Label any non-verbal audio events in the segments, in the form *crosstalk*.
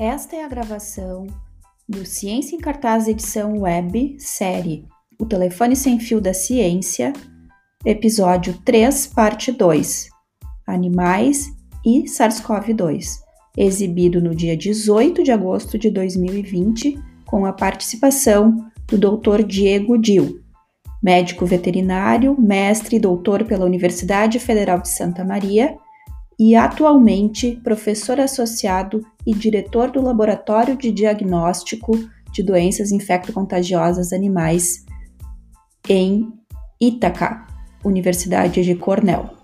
Esta é a gravação do Ciência em Cartaz edição web, série O Telefone Sem Fio da Ciência, episódio 3, parte 2, Animais e SARS-CoV-2, exibido no dia 18 de agosto de 2020, com a participação do Dr. Diego Dil, médico veterinário, mestre e doutor pela Universidade Federal de Santa Maria e atualmente professor associado e diretor do Laboratório de Diagnóstico de Doenças Infecto-Contagiosas Animais em Ítaca, Universidade de Cornell.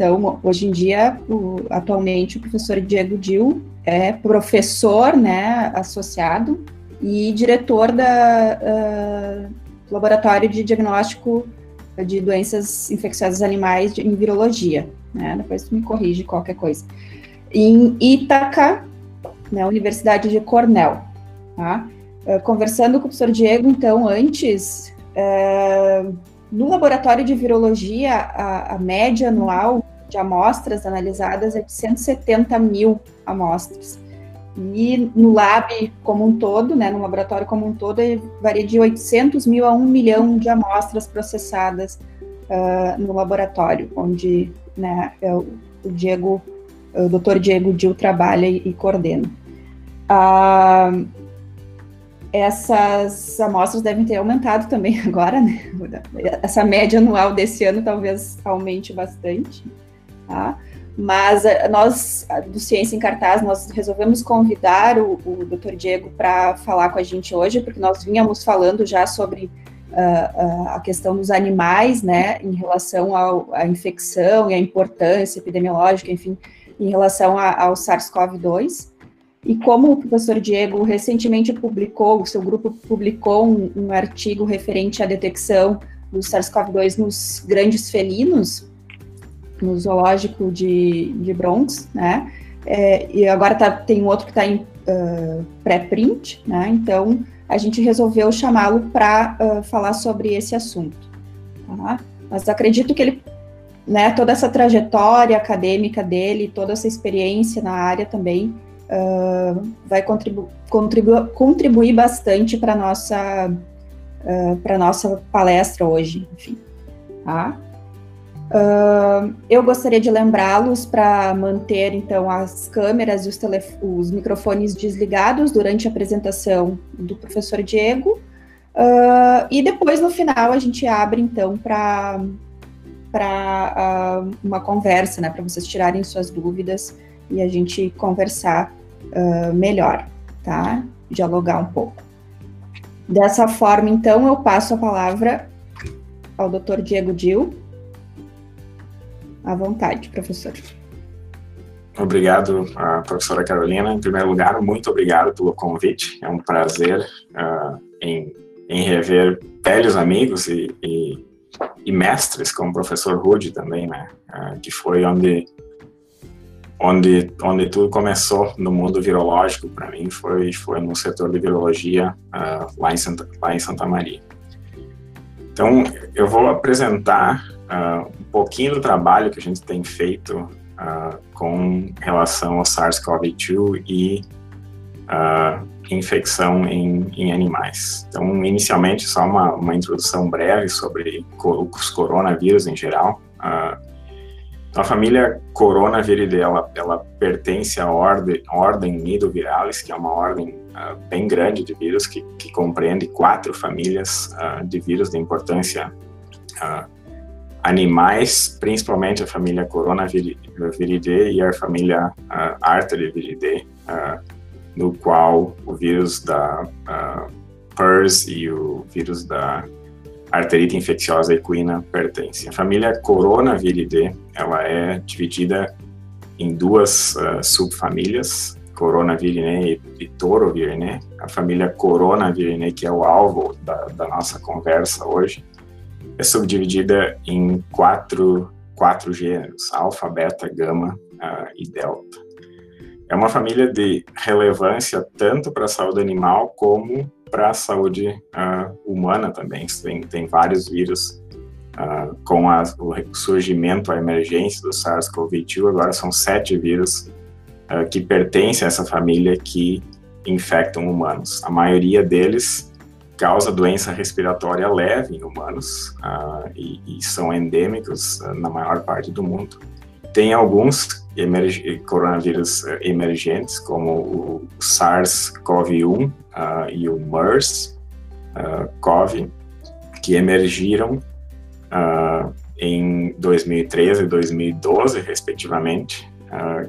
Então, hoje em dia, o, atualmente, o professor Diego Dil é professor, né, associado e diretor da uh, Laboratório de Diagnóstico de Doenças Infecciosas Animais em Virologia, né, depois tu me corrige qualquer coisa. Em Ítaca, na Universidade de Cornell, tá? Uh, conversando com o professor Diego, então, antes, uh, no laboratório de virologia, a, a média anual de amostras analisadas é de 170 mil amostras. E no lab como um todo, né, no laboratório como um todo, varia de 800 mil a 1 milhão de amostras processadas uh, no laboratório, onde né, é o, Diego, o Dr. Diego Dil trabalha e, e coordena. Uh, essas amostras devem ter aumentado também *laughs* agora, né? Essa média anual desse ano talvez aumente bastante tá? Mas eh, nós, do Ciência em Cartaz, nós resolvemos convidar o, o Dr. Diego para falar com a gente hoje, porque nós vínhamos falando já sobre uh, uh, a questão dos animais, né, em relação à infecção e a importância epidemiológica, enfim, em relação a, ao SARS-CoV-2. E como o professor Diego recentemente publicou, o seu grupo publicou um, um artigo referente à detecção do SARS-CoV-2 nos grandes felinos, no zoológico de, de Bronx, né? É, e agora tá, tem um outro que está em uh, pré-print, né? Então a gente resolveu chamá-lo para uh, falar sobre esse assunto. Tá? Mas acredito que ele, né, toda essa trajetória acadêmica dele, toda essa experiência na área também uh, vai contribu contribu contribuir bastante para nossa para nossa palestra hoje, enfim. Tá? Eu gostaria de lembrá-los para manter então as câmeras e os, os, microfones desligados durante a apresentação do professor Diego. Uh, e depois, no final, a gente abre então para para uh, uma conversa, né, para vocês tirarem suas dúvidas e a gente conversar melhor, tá? Dialogar um pouco. Dessa forma, então, eu passo a palavra ao Dr. Diego Dil à vontade, professor. Obrigado, professora Carolina. Em primeiro lugar, muito obrigado pelo convite. É um prazer uh, em, em, rever velhos amigos e, e, e, mestres, como o professor Rude também, né? Uh, que foi onde, onde, onde tudo começou no mundo virológico para mim, foi, foi no setor de virologia uh, lá, em Santa, lá em Santa Maria. Então, eu vou apresentar uh, um pouquinho do trabalho que a gente tem feito uh, com relação ao SARS-CoV-2 e uh, infecção em, em, animais. Então, inicialmente, só uma, uma introdução breve sobre os coronavírus em geral. a família Coronaviridae, ela, ela pertence à ordem, ordem Nidoviralis, que é uma ordem uh, bem grande de vírus, que, que compreende quatro famílias uh, de vírus de importância uh, animais, principalmente a família Coronaviridae e a família uh, Arteriviridae, uh, no qual o vírus da uh, PERS e o vírus da arterite infecciosa equina pertencem. A família Coronaviridae, ela é dividida em duas uh, subfamílias, Coronavirinae e Torovirinae. A família Coronavirinae, que é o alvo da, da nossa conversa hoje, é subdividida em quatro, quatro gêneros: alfa, beta, gama uh, e delta. É uma família de relevância tanto para a saúde animal como para a saúde uh, humana também. Tem, tem vários vírus uh, com a, o surgimento, a emergência do SARS-CoV-2. Agora são sete vírus que pertencem a essa família que infectam humanos. A maioria deles causa doença respiratória leve em humanos uh, e, e, são endêmicos uh, na maior parte do mundo. Tem alguns emerg coronavírus uh, emergentes, como o SARS-CoV-1 e o MERS-CoV, que emergiram em 2013 e 2012, respectivamente,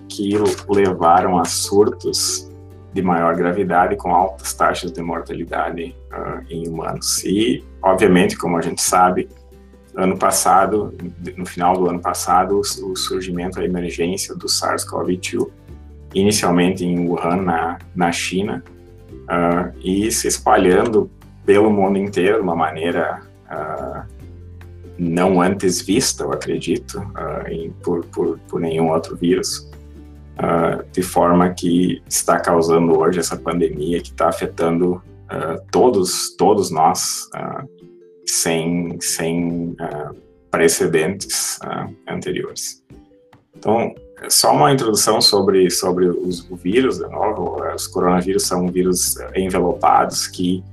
que levaram a surtos de maior gravidade com altas taxas de mortalidade uh, em humanos. E, obviamente, como a gente sabe, ano passado, no final do ano passado, o, surgimento, a emergência do SARS-CoV-2, inicialmente em Wuhan, na, na China, uh, e se espalhando pelo mundo inteiro de uma maneira uh, não antes vista, eu acredito, em, por, por, por nenhum outro vírus uh, de forma que está causando hoje essa pandemia que está afetando uh, todos, todos nós uh, sem, sem precedentes anteriores. Então, só uma introdução sobre, sobre os, o vírus, de novo, os coronavírus são vírus envelopados que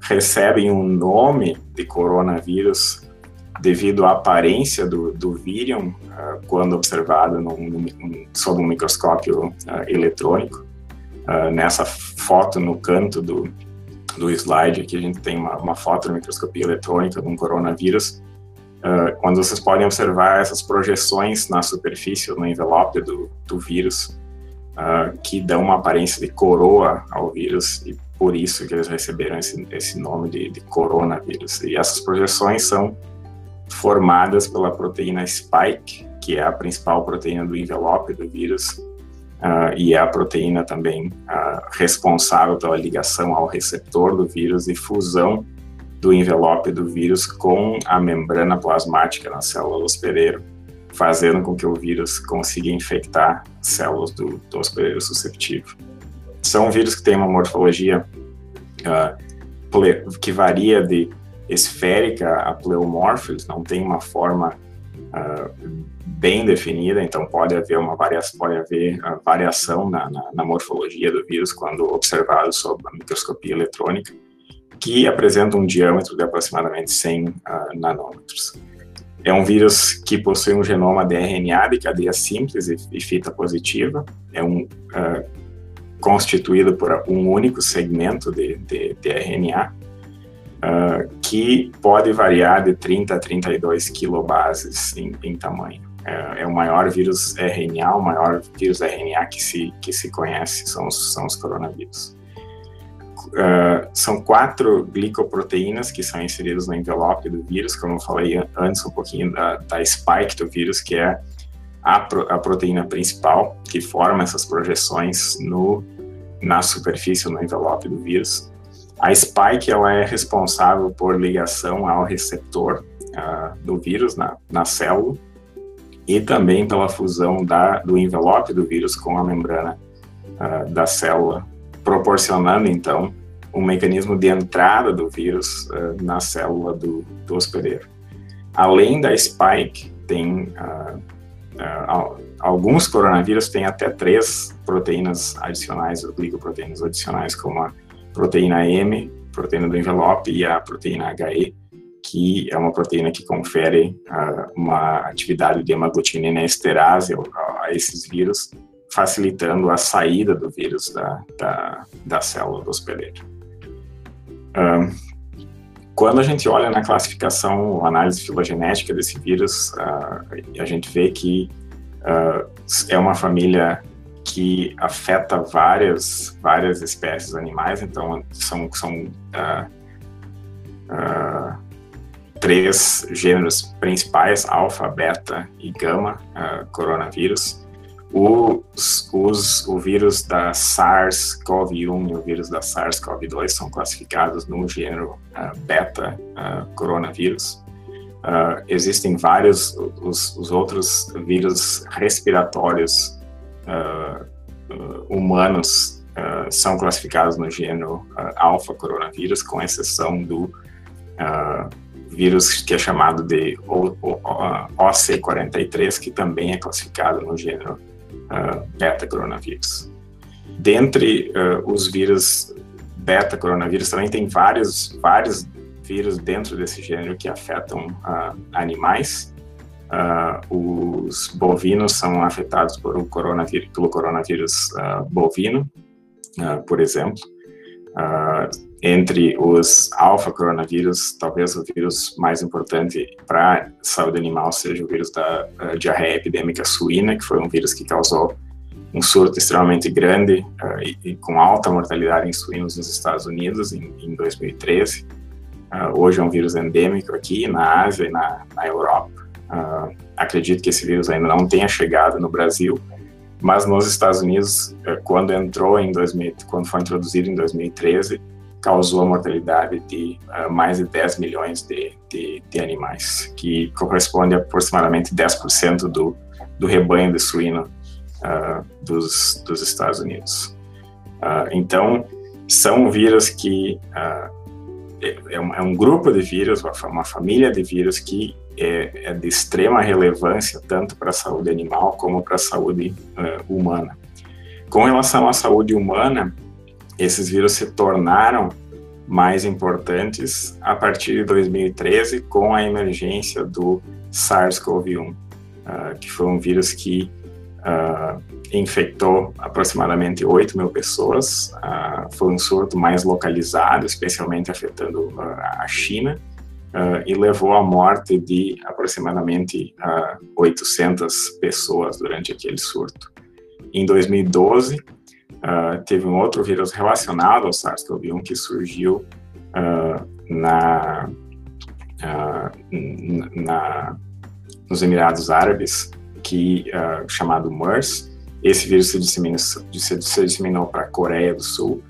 recebem um nome de coronavírus devido à aparência do, do vírion uh, quando observado sob um microscópio uh, eletrônico. Uh, nessa foto no canto do, do slide aqui a gente tem uma, uma foto de microscopia eletrônica de um coronavírus. quando vocês podem observar essas projeções na superfície, no envelope do, do vírus, que dão uma aparência de coroa ao vírus e por isso que eles receberam esse, esse nome de, de coronavírus. E essas projeções são formadas pela proteína spike, que é a principal proteína do envelope do vírus, uh, e é a proteína também uh, responsável pela ligação ao receptor do vírus e fusão do envelope do vírus com a membrana plasmática na célula hospedeiro, fazendo com que o vírus consiga infectar células do, do hospedeiro susceptível. São vírus que têm uma morfologia uh, que varia de esférica a pleomorphos, não tem uma forma uh, bem definida, então pode haver uma variação, pode haver uh, variação na, na, na, morfologia do vírus quando observado sob a microscopia eletrônica, que apresenta um diâmetro de aproximadamente 100 uh, nanômetros. É um vírus que possui um genoma de RNA de cadeia simples e, e fita positiva, é um constituído por um único segmento de, de, de RNA, uh, que pode variar de 30 a 32 kilobases em, em tamanho. É, é, o maior vírus RNA, o maior vírus RNA que se, que se conhece, são os, são os coronavírus. Uh, são quatro glicoproteínas que são inseridas no envelope do vírus, como eu falei antes um pouquinho da, da spike do vírus, que é a, pro, a proteína principal que forma essas projeções no, na superfície, no envelope do vírus. A spike ela é responsável por ligação ao receptor uh, do vírus na, na célula e também pela fusão da, do envelope do vírus com a membrana uh, da célula, proporcionando então um mecanismo de entrada do vírus uh, na célula do, do, hospedeiro. Além da spike, tem alguns coronavírus têm até três proteínas adicionais, glicoproteínas adicionais, como a proteína M, proteína do envelope, e a proteína HE, que é uma proteína que confere uh, uma atividade de hemaglutinina esterase a, esses vírus, facilitando a saída do vírus da, da, da célula do hospedeiro. Um, quando a gente olha na classificação, análise filogenética desse vírus, uh, a gente vê que uh, é uma família que afeta várias, várias espécies animais, então são, são uh, uh, três gêneros principais, alfa, beta e gama, uh, coronavírus. Os, os, o vírus da SARS-CoV-1 e o vírus da SARS-CoV-2 são classificados no gênero beta coronavírus. Existem vários os, os, outros vírus respiratórios uh, uh, humanos são classificados no gênero alfa coronavírus, com exceção do vírus que é chamado de OC43, que também é classificado no gênero beta coronavírus. Dentre os vírus beta coronavírus também tem vários vários vírus dentro desse gênero que afetam uh, animais. Uh, os bovinos são afetados por um coronavírus, pelo coronavírus uh, bovino, por exemplo. entre os alfa-coronavírus, talvez o vírus mais importante para saúde animal seja o vírus da diarreia epidêmica suína, que foi um vírus que causou um surto extremamente grande uh, e, e, com alta mortalidade em suínos nos Estados Unidos em, em 2013. Uh, hoje é um vírus endêmico aqui na Ásia e na, na Europa. Uh, acredito que esse vírus ainda não tenha chegado no Brasil, mas nos Estados Unidos, uh, quando entrou em 2000, quando foi introduzido em 2013, causou a mortalidade de mais de 10 milhões de, de, de, animais, que corresponde a aproximadamente 10% do, do rebanho de suíno dos, dos Estados Unidos. então, são vírus que é, é, um, é um grupo de vírus, uma família de vírus que é, é de extrema relevância tanto para a saúde animal como para a saúde uh, humana. Com relação à saúde humana, esses vírus se tornaram mais importantes a partir de 2013 com a emergência do SARS-CoV-1, uh, que foi um vírus que uh, infectou aproximadamente 8 mil pessoas. Uh, foi um surto mais localizado, especialmente afetando a China, e levou à morte de aproximadamente 800 pessoas durante aquele surto. Em 2012, teve um outro vírus relacionado ao SARS-CoV-1 que surgiu na, na, nos Emirados Árabes, que uh, chamado MERS. Esse vírus se disseminou, se, se disseminou para a Coreia do Sul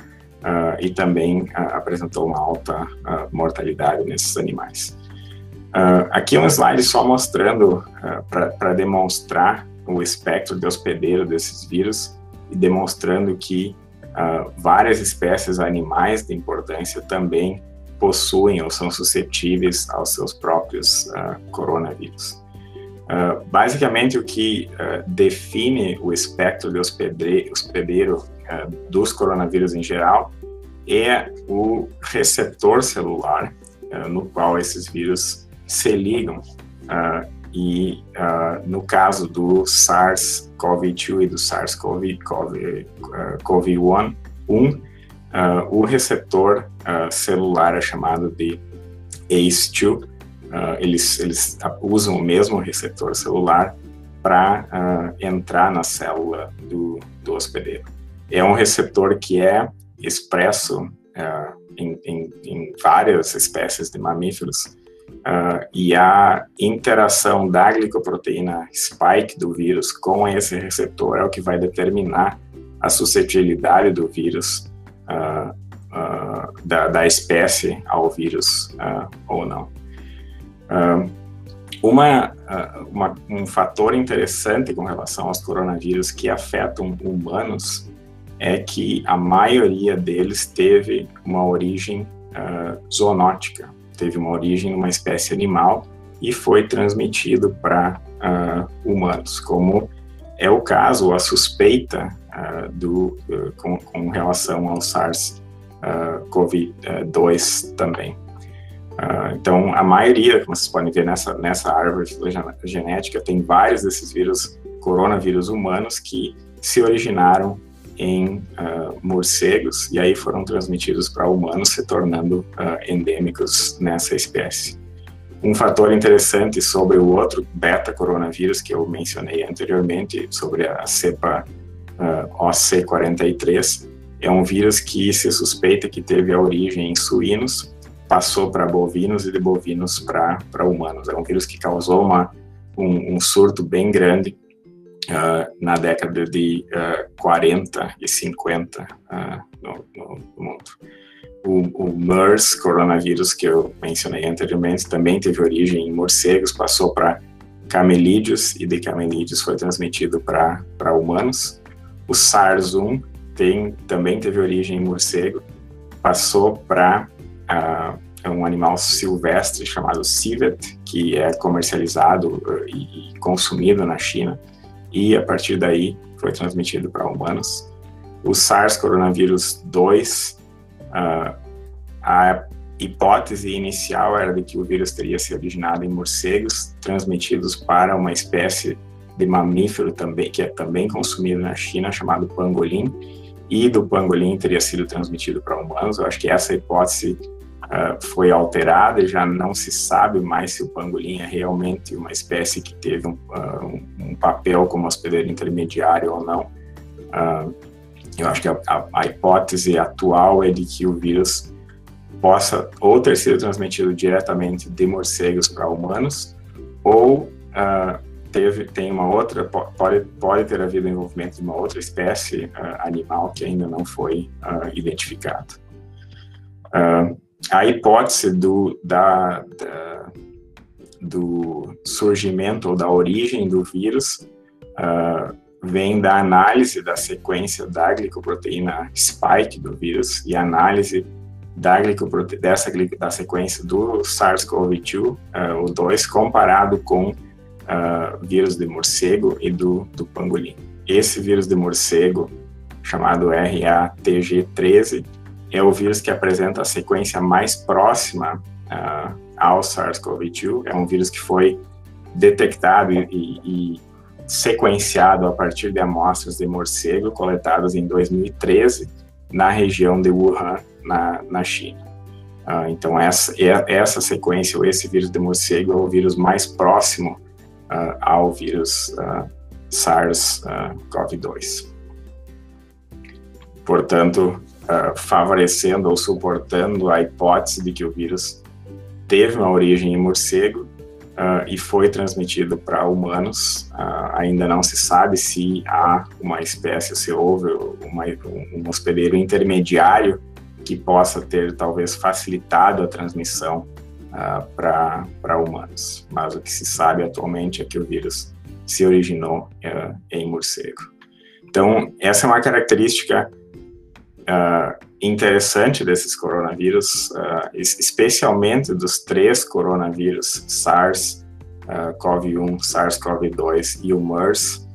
uh, e também uh, apresentou uma alta mortalidade nesses animais. aqui um slide só mostrando para demonstrar o espectro de hospedeiro desses vírus e demonstrando que várias espécies animais de importância também possuem ou são suscetíveis aos seus próprios coronavírus. Uh, basicamente, o que uh, define o espectro de hospedeiro, dos coronavírus em geral é o receptor celular no qual esses vírus se ligam. e no caso do SARS-CoV-2 e do SARS-CoV-1, o receptor celular é chamado de ACE2, uh, eles, eles usam o mesmo receptor celular para entrar na célula do, do hospedeiro. É um receptor que é expresso uh, em, em, em, várias espécies de mamíferos e a interação da glicoproteína spike do vírus com esse receptor é o que vai determinar a suscetibilidade do vírus da, da, espécie ao vírus ou não. Uma, uma, um fator interessante com relação aos coronavírus que afetam humanos é que a maioria deles teve uma origem uh, zoonótica, teve uma origem numa espécie animal e foi transmitido para uh, humanos, como é o caso, a suspeita uh, do, com, com, relação ao SARS-CoV-2 também. Então, a maioria, como vocês podem ver nessa, nessa árvore genética, tem vários desses vírus, coronavírus humanos, que se originaram em uh, morcegos e aí foram transmitidos para humanos, se tornando uh, endêmicos nessa espécie. Um fator interessante sobre o outro beta-coronavírus que eu mencionei anteriormente, sobre a cepa OC43, é um vírus que se suspeita que teve a origem em suínos, passou para bovinos e de bovinos para humanos. É um vírus que causou uma, um, um surto bem grande uh, na década de uh, 40 e 50 uh, no, no, mundo. o, o MERS, coronavírus, que eu mencionei anteriormente, também teve origem em morcegos, passou para camelídeos e de camelídeos foi transmitido para humanos. O SARS-1 tem, também teve origem em morcego, passou para uh, um animal silvestre chamado civet, que é comercializado e consumido na China, e a partir daí foi transmitido para humanos. O SARS coronavírus 2, uh, a hipótese inicial era de que o vírus teria se originado em morcegos transmitidos para uma espécie de mamífero também que é também consumido na China chamado pangolim e do pangolim teria sido transmitido para humanos. Eu acho que essa hipótese uh, foi alterada já não se sabe mais se o pangolim é realmente uma espécie que teve um, uh, um papel como hospedeiro intermediário ou não. Uh, eu acho que a, a, a, hipótese atual é de que o vírus possa ou ter sido transmitido diretamente de morcegos para humanos ou teve, tem uma outra, pode, pode ter havido envolvimento de uma outra espécie animal que ainda não foi identificado. Uh, a hipótese do, da, da, do surgimento ou da origem do vírus vem da análise da sequência da glicoproteína spike do vírus e análise da glicoprote dessa da sequência do SARS-CoV-2, o 2, comparado com uh, vírus de morcego e do, do pangolim. Esse vírus de morcego, chamado RATG13, é o vírus que apresenta a sequência mais próxima uh, ao SARS-CoV-2. É um vírus que foi detectado e, e, sequenciado a partir de amostras de morcego coletadas em 2013 na região de Wuhan, na, na China. Uh, então, essa, essa sequência, ou esse vírus de morcego, é o vírus mais próximo uh, ao vírus uh, SARS-CoV-2. Portanto, uh, favorecendo ou suportando a hipótese de que o vírus teve uma origem em morcego e foi transmitido para humanos. ainda não se sabe se há uma espécie, se houve uma, um hospedeiro intermediário que possa ter talvez facilitado a transmissão uh, para humanos. Mas o que se sabe atualmente é que o vírus se originou uh, em morcego. Então, essa é uma característica uh, interessante desses coronavírus, especialmente dos três coronavírus, SARS, CoV-1, SARS-CoV-2 e o MERS,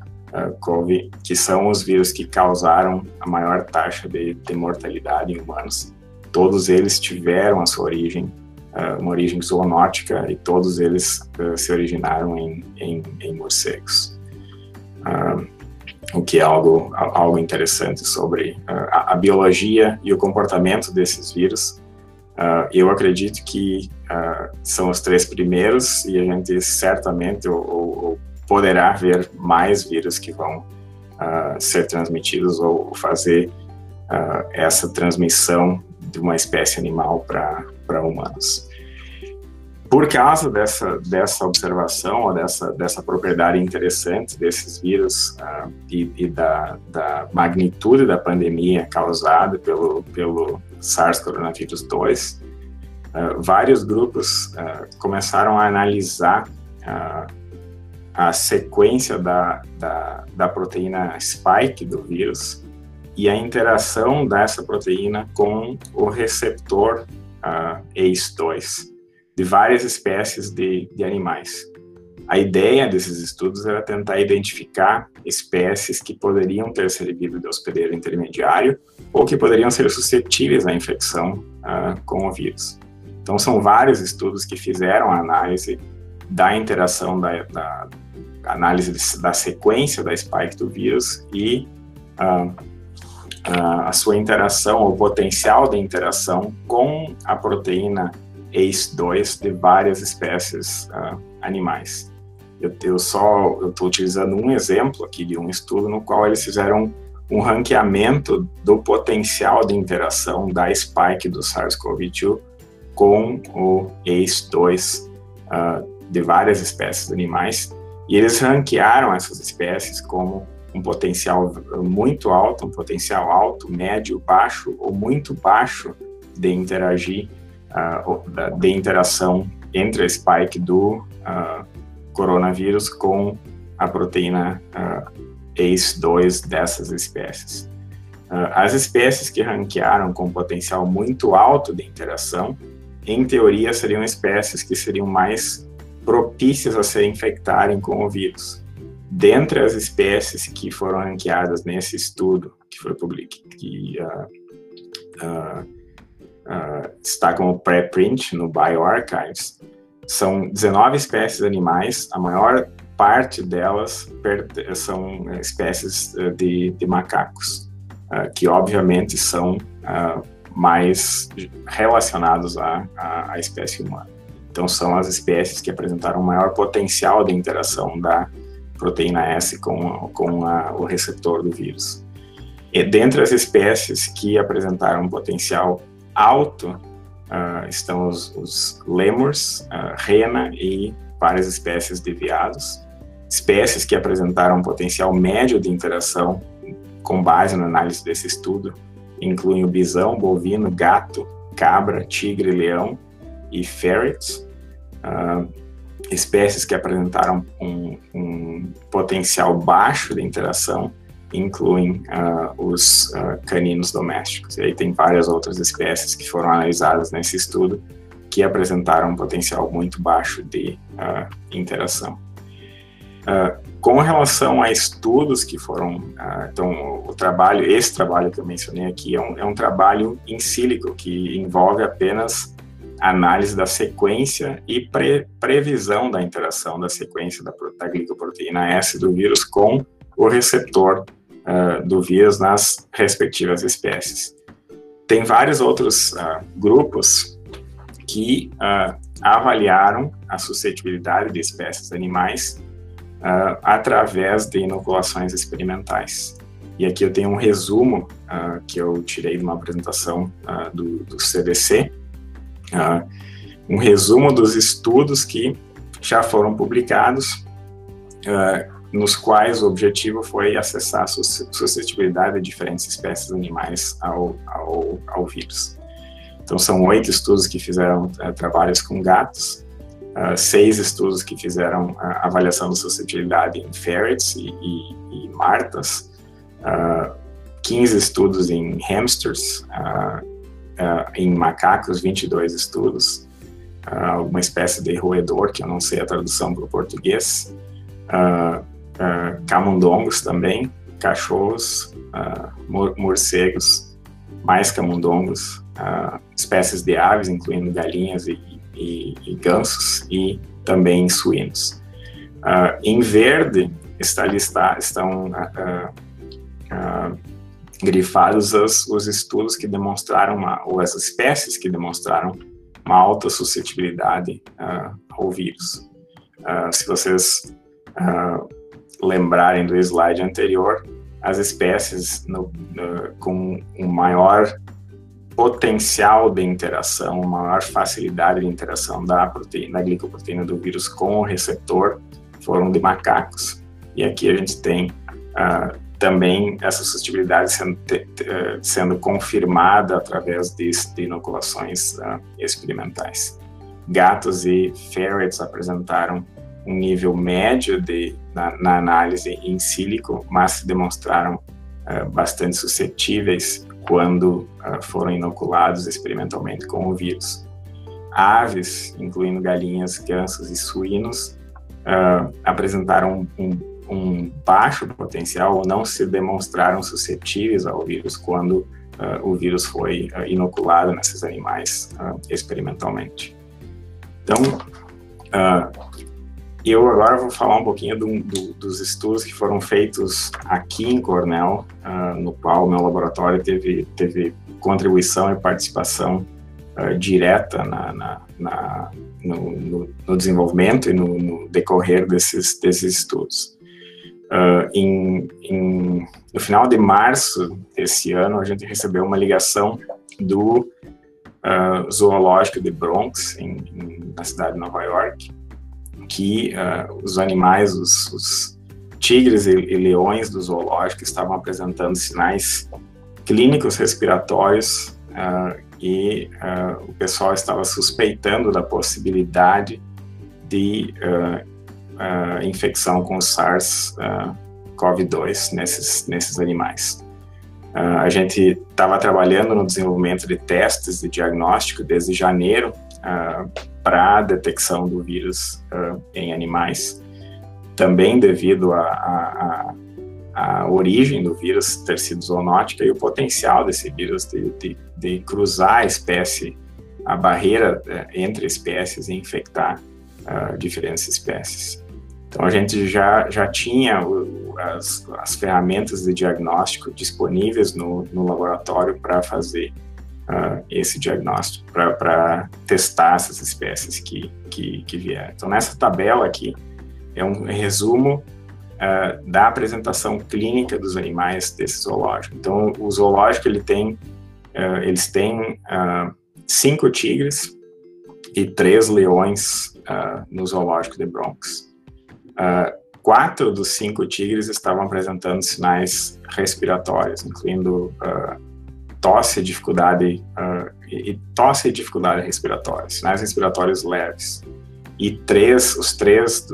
CoV, que são os vírus que causaram a maior taxa de, de mortalidade em humanos. Todos eles tiveram a sua origem uh, uma origem zoonótica e todos eles uh, se originaram em, em, em morcegos. Uh, o que é algo, algo interessante sobre a, a, biologia e o comportamento desses vírus. eu acredito que são os três primeiros e a gente certamente ou, ou poderá ver mais vírus que vão ser transmitidos ou fazer essa transmissão de uma espécie animal para humanos. Por causa dessa, dessa observação, ou dessa, dessa propriedade interessante desses vírus uh, e, e da, da, magnitude da pandemia causada pelo, pelo SARS-CoV-2, uh, ah, vários grupos uh, começaram a analisar a sequência da, da, da proteína spike do vírus e a interação dessa proteína com o receptor uh, ACE2 de várias espécies de, de animais. A ideia desses estudos era tentar identificar espécies que poderiam ter servido de hospedeiro intermediário ou que poderiam ser suscetíveis à infecção uh, com o vírus. Então, são vários estudos que fizeram a análise da interação da, da análise da sequência da spike do vírus e uh, a sua interação, o potencial de interação com a proteína ACE2 de várias espécies uh, animais. Eu, eu só estou utilizando um exemplo aqui de um estudo no qual eles fizeram um ranqueamento do potencial de interação da spike do SARS-CoV-2 com o ACE2 uh, de várias espécies animais e eles ranquearam essas espécies como um potencial muito alto, um potencial alto, médio, baixo ou muito baixo de interagir, uh, de interação entre a spike do uh, coronavírus com a proteína ACE2 dessas espécies. as espécies que ranquearam com potencial muito alto de interação, em teoria, seriam espécies que seriam mais propícias a se infectarem com o vírus. Dentre as espécies que foram ranqueadas nesse estudo, que foi publicado, que uh, uh, uh, está como pré-print no BioArchives, são 19 espécies animais, a maior parte delas são espécies uh, de, de macacos, uh, que obviamente são uh, mais relacionados à, à, à espécie humana. Então, são as espécies que apresentaram maior potencial de interação da proteína S com, com a, o receptor do vírus. E dentre as espécies que apresentaram potencial alto, uh, estão os, os lemurs, uh, rena e várias espécies de veados. Espécies que apresentaram um potencial médio de interação com base na análise desse estudo incluem o bisão, bovino, gato, cabra, tigre, leão e ferrets. Uh, espécies que apresentaram um, um, potencial baixo de interação incluem uh, os uh, caninos domésticos. E aí tem várias outras espécies que foram analisadas nesse estudo que apresentaram um potencial muito baixo de interação. com relação a estudos que foram, então o trabalho, esse trabalho que eu mencionei aqui é um, é um trabalho em sílico que envolve apenas análise da sequência e pre, previsão da interação da sequência da, da glicoproteína S do vírus com o receptor uh, do vírus nas respectivas espécies. Tem vários outros uh, grupos que uh, avaliaram a suscetibilidade de espécies animais através de inoculações experimentais. E aqui eu tenho um resumo que eu tirei de uma apresentação do, do CDC, um resumo dos estudos que já foram publicados, nos quais o objetivo foi acessar a suscetibilidade de diferentes espécies animais ao, ao, ao vírus. Então, são oito estudos que fizeram uh, trabalhos com gatos, uh, seis estudos que fizeram avaliação da suscetibilidade em ferrets e, e, e martas, uh, 15 estudos em hamsters, uh, em macacos, 22 estudos, uma espécie de roedor, que eu não sei a tradução para o português, uh, camundongos também, cachorros, morcegos, mais camundongos, espécies de aves, incluindo galinhas e, e, e gansos, e também suínos. em verde está lista, estão grifados os, os estudos que demonstraram, uma, ou as espécies que demonstraram uma alta suscetibilidade uh, ao vírus. Uh, se vocês uh, lembrarem do slide anterior, as espécies no, com um maior potencial de interação, maior facilidade de interação da proteína, da glicoproteína do vírus com o receptor foram de macacos. E aqui a gente tem uh, também essa suscetibilidade sendo, eh, sendo confirmada através de, de inoculações uh, experimentais. Gatos e ferrets apresentaram um nível médio de, na, na análise em sílico, mas se demonstraram uh, bastante suscetíveis quando uh, foram inoculados experimentalmente com o vírus. Aves, incluindo galinhas, gansos e suínos, apresentaram um um baixo potencial ou não se demonstraram suscetíveis ao vírus quando uh, o vírus foi uh, inoculado nesses animais uh, experimentalmente. Então, eu agora vou falar um pouquinho do, do, dos estudos que foram feitos aqui em Cornell, no qual o meu laboratório teve, teve contribuição e participação direta na, na, na no, no, no, desenvolvimento e no, no decorrer desses, desses estudos. Uh, em, em, no final de março desse ano, a gente recebeu uma ligação do uh, zoológico de Bronx, em, em, na cidade de Nova York, que uh, os animais, os, os tigres e, e, leões do zoológico estavam apresentando sinais clínicos respiratórios e uh, o pessoal estava suspeitando da possibilidade de uh, uh, infecção com SARS-CoV-2 nesses, nesses animais. a gente estava trabalhando no desenvolvimento de testes de diagnóstico desde janeiro para a detecção do vírus em animais, também devido a origem do vírus ter sido zoonótica e o potencial desse vírus de, de, de cruzar a espécie, a barreira é, entre espécies e infectar uh, diferentes espécies. Então a gente já, já tinha o, as, as ferramentas de diagnóstico disponíveis no, no laboratório para fazer uh, esse diagnóstico, para testar essas espécies que, que, que vieram. Então nessa tabela aqui é um resumo uh, da apresentação clínica dos animais desse zoológico. Então, o zoológico ele tem, uh, eles têm uh, cinco tigres e três leões no zoológico de Bronx. quatro dos cinco tigres estavam apresentando sinais respiratórios, incluindo tosse, dificuldade e tosse e dificuldade respiratória, sinais respiratórios leves. E três, os três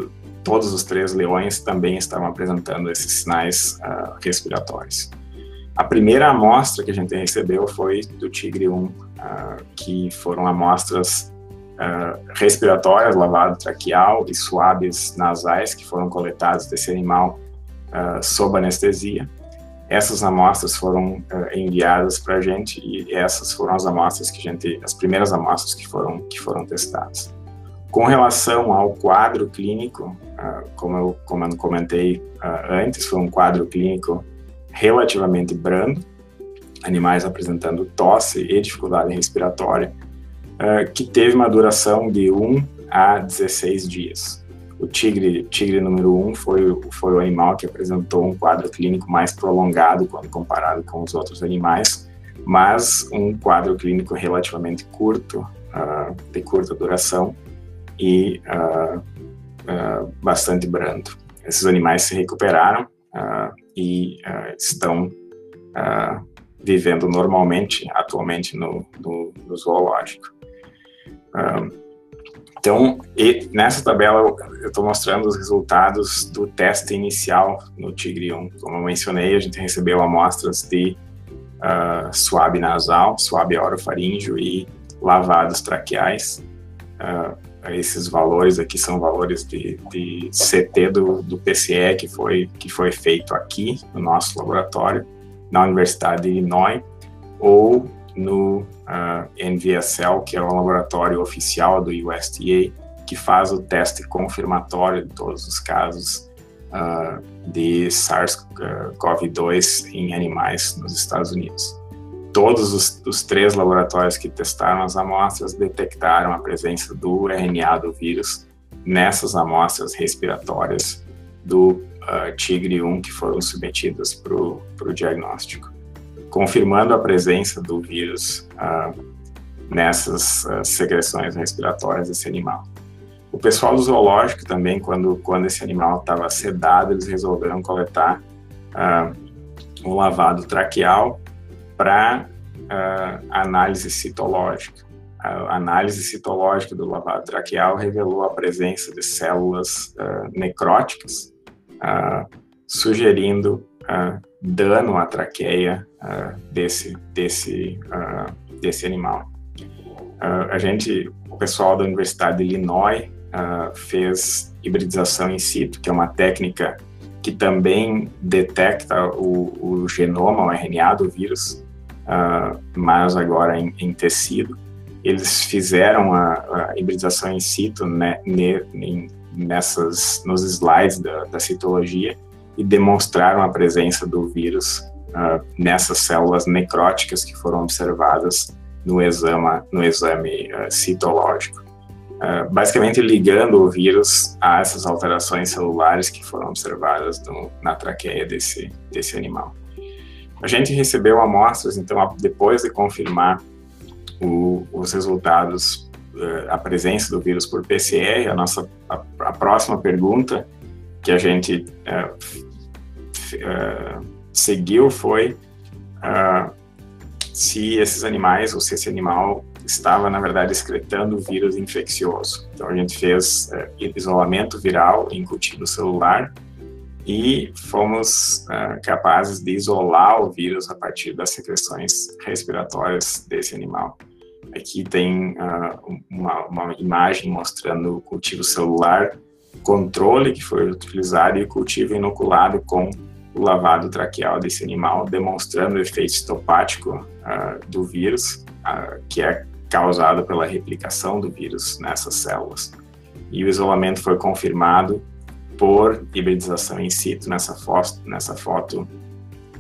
todos os três leões também estavam apresentando esses sinais uh, respiratórios. A primeira amostra que a gente recebeu foi do tigre 1, uh, ah, que foram amostras uh, respiratórias, lavado traqueal e suaves nasais que foram coletadas desse animal sob anestesia. Essas amostras foram enviadas para a gente e essas foram as amostras que a gente, as primeiras amostras que foram que foram testadas. Com relação ao quadro clínico, ah, como eu, como eu comentei ah, antes, foi um quadro clínico relativamente brando, animais apresentando tosse e dificuldade respiratória, ah, que teve uma duração de 1 a 16 dias. O tigre, tigre número 1 foi, foi o animal que apresentou um quadro clínico mais prolongado quando comparado com os outros animais, mas um quadro clínico relativamente curto, de curta duração, e uh, uh, bastante brando. Esses animais se recuperaram uh, e estão vivendo normalmente atualmente no, no, no zoológico. Então, nessa tabela eu estou mostrando os resultados do teste inicial no Tigre 1. Como eu mencionei, a gente recebeu amostras de uh, suave nasal, suave orofaríngeo e lavados traqueais. Uh, esses valores aqui são valores de, de CT do, do PCE que foi, que foi feito aqui no nosso laboratório, na Universidade de Illinois, ou no ah, NVSL, que é o laboratório oficial do USDA, que faz o teste confirmatório de todos os casos uh, de SARS-CoV-2 em animais nos Estados Unidos. Todos os, os, três laboratórios que testaram as amostras detectaram a presença do RNA do vírus nessas amostras respiratórias do uh, tigre 1 que foram submetidas para o diagnóstico, confirmando a presença do vírus uh, nessas uh, secreções respiratórias desse animal. O pessoal do zoológico também, quando, quando esse animal estava sedado, eles resolveram coletar um lavado traqueal para uh, análise citológica. A análise citológica do lavado traqueal revelou a presença de células uh, necróticas, uh, dano à traqueia desse, desse, desse animal. a gente, o pessoal da Universidade de Illinois fez hibridização in situ, que é uma técnica que também detecta o, o genoma, o RNA do vírus, uh, mas agora em, em, tecido. Eles fizeram a, a hibridização in situ né, ne, nessas, nos slides da, da, citologia e demonstraram a presença do vírus uh, nessas células necróticas que foram observadas no exame, no exame uh, citológico. Uh, basicamente ligando o vírus a essas alterações celulares que foram observadas no, na traqueia desse, desse animal. A gente recebeu amostras, então, depois de confirmar o, os resultados, eh, a presença do vírus por PCR, a nossa a, a próxima pergunta que a gente uh, uh, seguiu foi uh, se esses animais ou se esse animal estava, na verdade, excretando vírus infeccioso. Então, a gente fez é, isolamento viral em cultivo celular e fomos uh, capazes de isolar o vírus a partir das secreções respiratórias desse animal. Aqui tem uh, uma, uma, imagem mostrando o cultivo celular, controle que foi utilizado e o cultivo inoculado com o lavado traqueal desse animal, demonstrando o efeito estopático uh, do vírus, que é causado pela replicação do vírus nessas células. E o isolamento foi confirmado por hibridização in situ nessa foto, nessa foto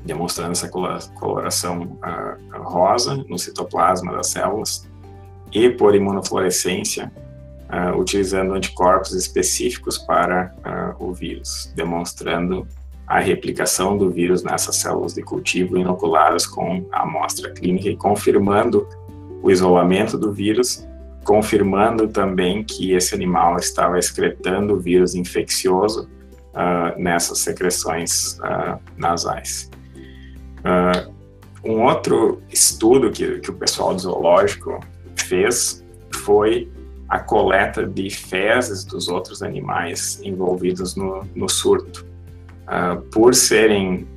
demonstrando essa coloração uh, rosa no citoplasma das células e por imunofluorescência uh, utilizando anticorpos específicos para uh, o vírus, demonstrando a replicação do vírus nessas células de cultivo inoculadas com a amostra clínica e confirmando o isolamento do vírus confirmando também que esse animal estava excretando o vírus infeccioso uh, nessas secreções uh, nasais. Uh, um outro estudo que, que o pessoal do zoológico fez foi a coleta de fezes dos outros animais envolvidos no, no surto. Por serem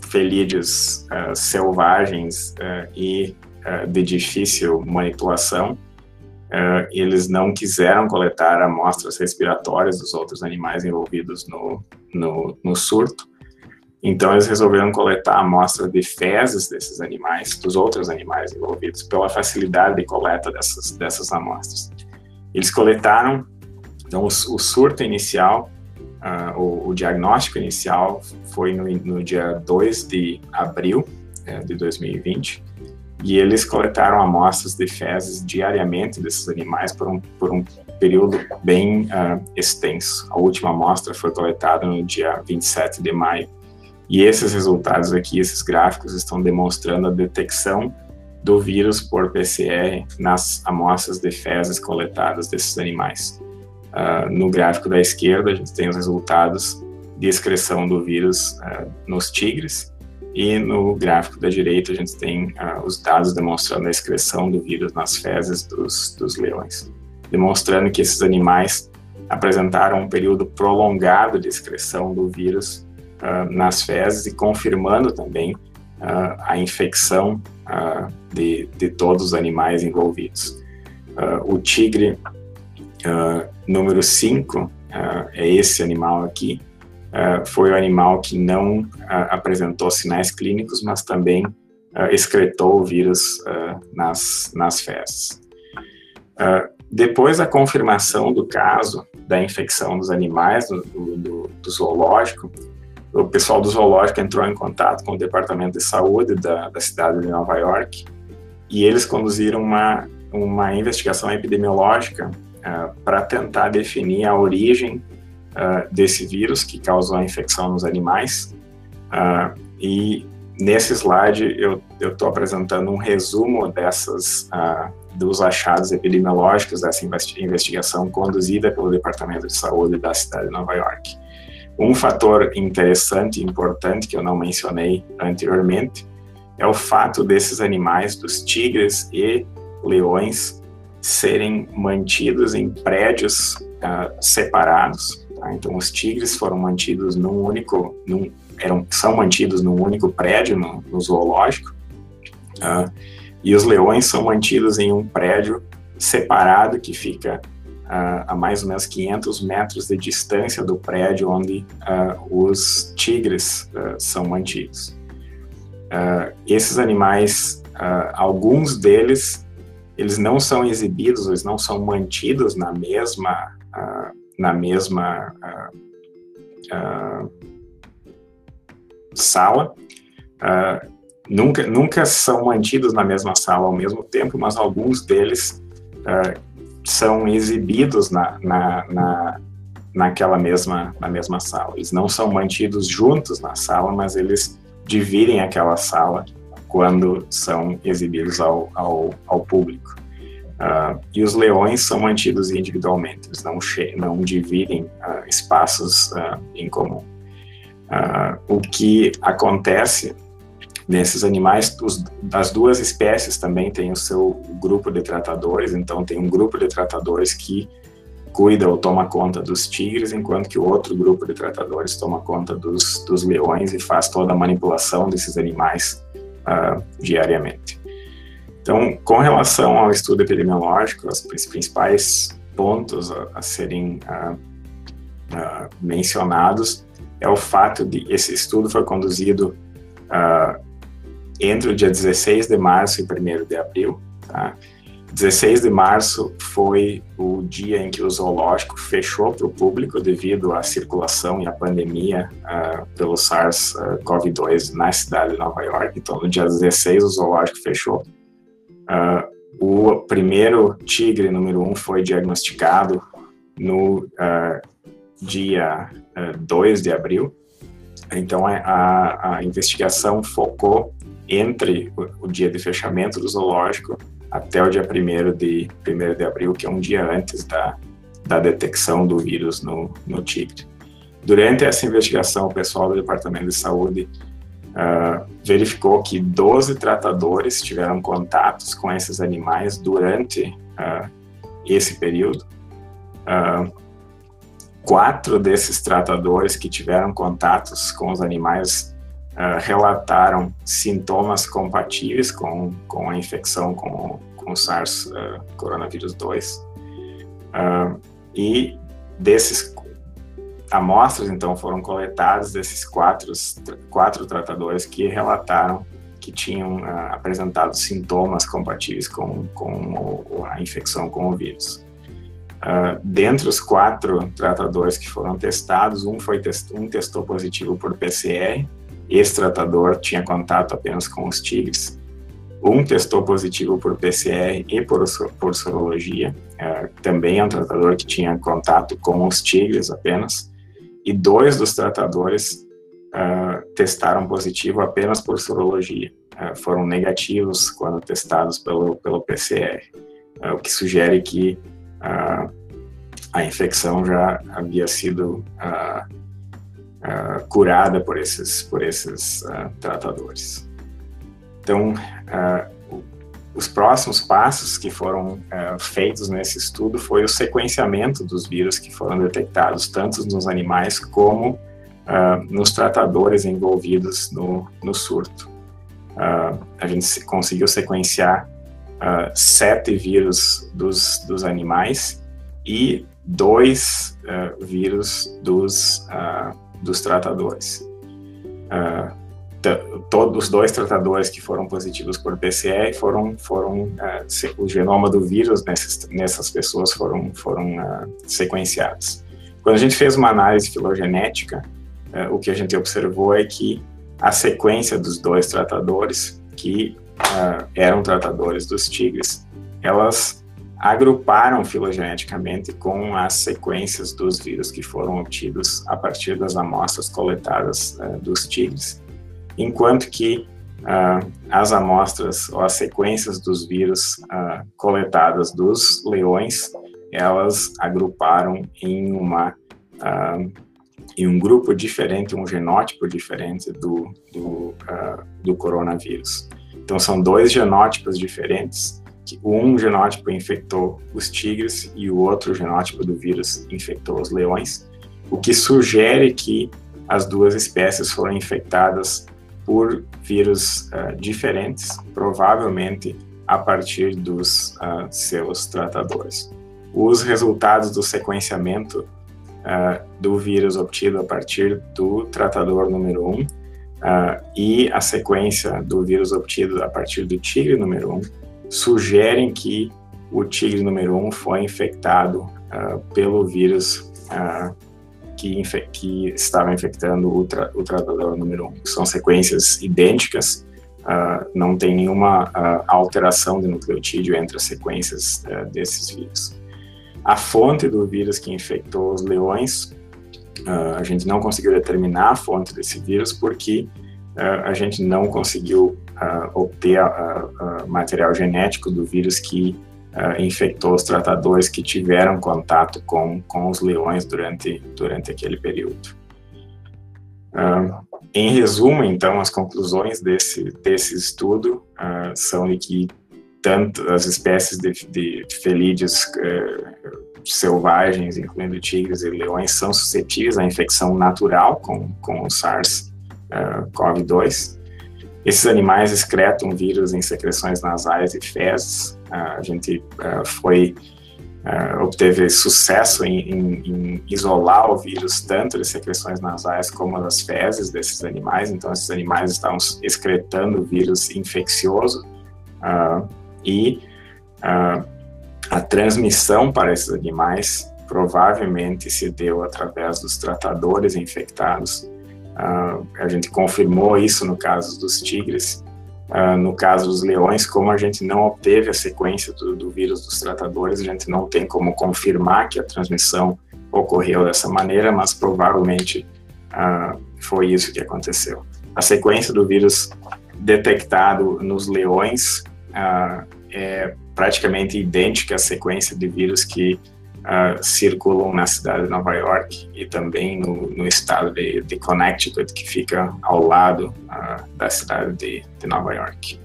felídeos selvagens e uh, de difícil manipulação, uh, eles não quiseram coletar amostras respiratórias dos outros animais envolvidos no, no, no surto. Então, eles resolveram coletar amostras de fezes desses animais, dos outros animais envolvidos, pela facilidade de coleta dessas, dessas amostras. Eles coletaram, então, o, o surto inicial, uh, o, o, diagnóstico inicial foi no, no dia 2 de abril uh, de 2020, e eles coletaram amostras de fezes diariamente desses animais por um, por um período bem uh, extenso. A última amostra foi coletada no dia 27 de maio. E esses resultados aqui, esses gráficos, estão demonstrando a detecção do vírus por PCR nas amostras de fezes coletadas desses animais. Uh, no gráfico da esquerda, a gente tem os resultados de excreção do vírus uh, nos tigres, e no gráfico da direita a gente tem uh, os dados demonstrando a excreção do vírus nas fezes dos, dos leões, demonstrando que esses animais apresentaram um período prolongado de excreção do vírus nas fezes e confirmando também a infecção de, de todos os animais envolvidos. o tigre número 5 é esse animal aqui, uh, foi o animal que não uh, apresentou sinais clínicos, mas também uh, excretou o vírus nas, nas fezes. depois da confirmação do caso da infecção dos animais do, do, do, zoológico, o pessoal do zoológico entrou em contato com o Departamento de Saúde da, da cidade de Nova York e eles conduziram uma, uma investigação epidemiológica Uh, para tentar definir a origem uh, desse vírus que causou a infecção nos animais. Uh, e nesse slide eu estou apresentando um resumo dessas dos achados epidemiológicos dessa investigação conduzida pelo Departamento de Saúde da cidade de Nova York. Um fator interessante e importante que eu não mencionei anteriormente é o fato desses animais, dos tigres e leões, serem mantidos em prédios uh, separados Tá? Então, os tigres foram mantidos num único, num, eram, são mantidos num único prédio no, no zoológico, uh, e os leões são mantidos em um prédio separado que fica uh, a mais ou menos 500 metros de distância do prédio onde uh, os tigres são mantidos. esses animais, alguns deles, eles não são exibidos, eles não são mantidos na mesma na mesma uh, uh, sala. Nunca, nunca são mantidos na mesma sala ao mesmo tempo, mas alguns deles são exibidos na, na, na, naquela mesma, na mesma sala. Eles não são mantidos juntos na sala, mas eles dividem aquela sala quando são exibidos ao, ao, ao público. Uh, e os leões são mantidos individualmente, eles não, não dividem uh, espaços uh, em comum. o que acontece Nesses animais, os, as duas espécies também têm o seu grupo de tratadores, então tem um grupo de tratadores que cuida ou toma conta dos tigres, enquanto que o outro grupo de tratadores toma conta dos, dos leões e faz toda a manipulação desses animais uh, diariamente. Então, com relação ao estudo epidemiológico, os principais pontos a, a serem uh, uh, mencionados é o fato de esse estudo foi conduzido entre o dia 16 de março e 1 de abril. Tá? 16 de março foi o dia em que o zoológico fechou para o público devido à circulação e à pandemia uh, pelo SARS-CoV-2 na cidade de Nova York. Então, no dia 16, o zoológico fechou. Uh, o primeiro tigre número um foi diagnosticado no uh, dia uh, 2 de abril. Então, a, a investigação focou entre o, o dia de fechamento do zoológico até o dia 1 de, 1 de abril, que é um dia antes da, da detecção do vírus no, no tigre. Durante essa investigação, o pessoal do Departamento de Saúde uh, verificou que 12 tratadores tiveram contatos com esses animais durante uh, esse período. Uh, quatro desses tratadores que tiveram contatos com os animais uh, relataram sintomas compatíveis com, com a infecção com, com SARS uh, coronavírus 2. Uh, ah, e desses amostras, então, foram coletadas desses quatro, quatro tratadores que relataram que tinham apresentado sintomas compatíveis com, com o, a infecção com o vírus. Uh, dentre os quatro tratadores que foram testados, um, foi test um testou positivo por PCR esse tratador tinha contato apenas com os tigres. Um testou positivo por PCR e por, por sorologia. É, também é um tratador que tinha contato com os tigres apenas. E dois dos tratadores uh, testaram positivo apenas por sorologia. Uh, foram negativos quando testados pelo, pelo PCR, o que sugere que a infecção já havia sido uh, curada por esses, por esses uh, tratadores. Então, uh, os próximos passos que foram feitos nesse estudo foi o sequenciamento dos vírus que foram detectados tanto nos animais como nos tratadores envolvidos no, no surto. a gente conseguiu sequenciar sete vírus dos, dos animais e dois vírus dos dos tratadores. Uh, todos os dois tratadores que foram positivos por PCR foram foram uh, o genoma do vírus nessas, nessas pessoas foram foram uh, sequenciados. Quando a gente fez uma análise filogenética, uh, o que a gente observou é que a sequência dos dois tratadores que eram tratadores dos tigres, elas agruparam filogeneticamente com as sequências dos vírus que foram obtidos a partir das amostras coletadas uh, dos tigres, enquanto que uh, as amostras ou as sequências dos vírus uh, coletadas dos leões, elas agruparam em uma em um grupo diferente, um genótipo diferente do, do, do coronavírus. Então, são dois genótipos diferentes um genótipo infectou os tigres e o outro genótipo do vírus infectou os leões, o que sugere que as duas espécies foram infectadas por vírus uh, diferentes, provavelmente a partir dos uh, seus tratadores. Os resultados do sequenciamento uh, do vírus obtido a partir do tratador número 1 um, e a sequência do vírus obtido a partir do tigre número 1 um, sugerem que o tigre número 1 um foi infectado uh, pelo vírus uh, que, que, estava infectando o, tra o tratador número 1. Um. São sequências idênticas, uh, não tem nenhuma alteração de nucleotídeo entre as sequências desses vírus. A fonte do vírus que infectou os leões, a gente não conseguiu determinar a fonte desse vírus porque a gente não conseguiu uh, obter uh, material genético do vírus que infectou os tratadores que tiveram contato com, com os leões durante, durante aquele período. em resumo, então, as conclusões desse, desse estudo são de que tanto as espécies de, de felídeos uh, selvagens, incluindo tigres e leões, são suscetíveis à infecção natural com, com o SARS-CoV-2. Esses animais excretam vírus em secreções nasais e fezes. a gente foi uh, obteve sucesso em, em, em, isolar o vírus tanto das secreções nasais como das fezes desses animais. Então, esses animais estavam excretando vírus infeccioso uh, e uh, a transmissão para esses animais provavelmente se deu através dos tratadores infectados. A gente confirmou isso no caso dos tigres Uh, no caso dos leões, como a gente não obteve a sequência do, do, vírus dos tratadores, a gente não tem como confirmar que a transmissão ocorreu dessa maneira, mas provavelmente uh, foi isso que aconteceu. A sequência do vírus detectado nos leões uh, é praticamente idêntica à sequência de vírus que uh, circulam na cidade de Nova York e também no, no estado de, de, Connecticut, que fica ao lado uh, da cidade de, de, Nova York.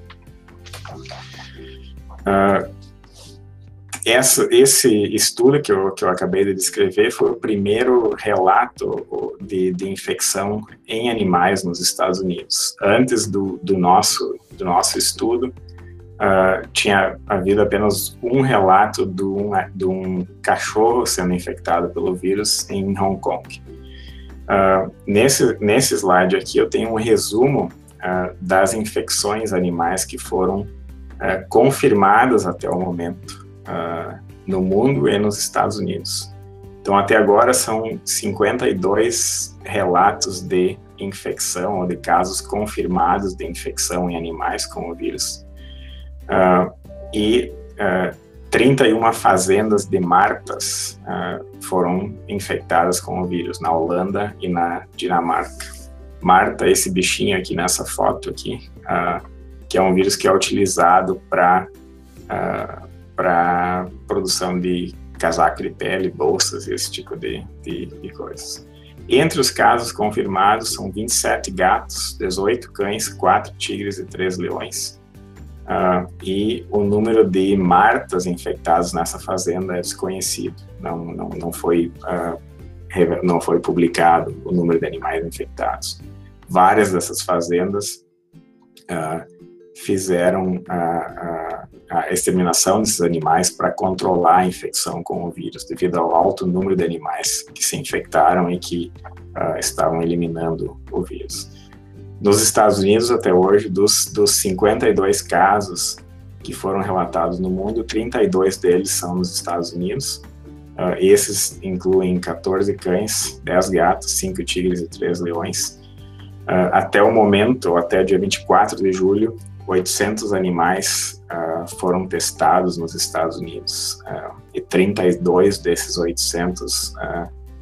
Uh, essa, esse estudo que eu, que eu acabei de descrever foi o primeiro relato de, de infecção em animais nos Estados Unidos. Antes do, do, nosso, do nosso estudo, uh, tinha havido apenas um relato de um, de um cachorro sendo infectado pelo vírus em Hong Kong. Uh, nesse, nesse slide aqui eu tenho um resumo uh, das infecções animais que foram confirmadas até o momento no mundo e nos Estados Unidos. Então, até agora são 52 relatos de infecção ou de casos confirmados de infecção em animais com o vírus. Uh, e uh, ah, 31 fazendas de martas uh, foram infectadas com o vírus na Holanda e na Dinamarca. Marta, esse bichinho aqui nessa foto aqui, uh, que é um vírus que é utilizado para uh, para produção de casaco de pele, bolsas, esse tipo de, de, de coisas. Entre os casos confirmados são 27 gatos, 18 cães, 4 tigres e 3 leões. Uh, e o número de martas infectadas nessa fazenda é desconhecido. Não, não, não, foi, uh, não foi publicado o número de animais infectados. Várias dessas fazendas uh, fizeram a, a, a, exterminação desses animais para controlar a infecção com o vírus, devido ao alto número de animais que se infectaram e que estavam eliminando o vírus. Nos Estados Unidos, até hoje, dos, dos 52 casos que foram relatados no mundo, 32 deles são nos Estados Unidos. Uh, esses incluem 14 cães, 10 gatos, 5 tigres e 3 leões. Uh, até o momento, até dia 24 de julho, 800 animais uh, foram testados nos Estados Unidos e 32 desses 800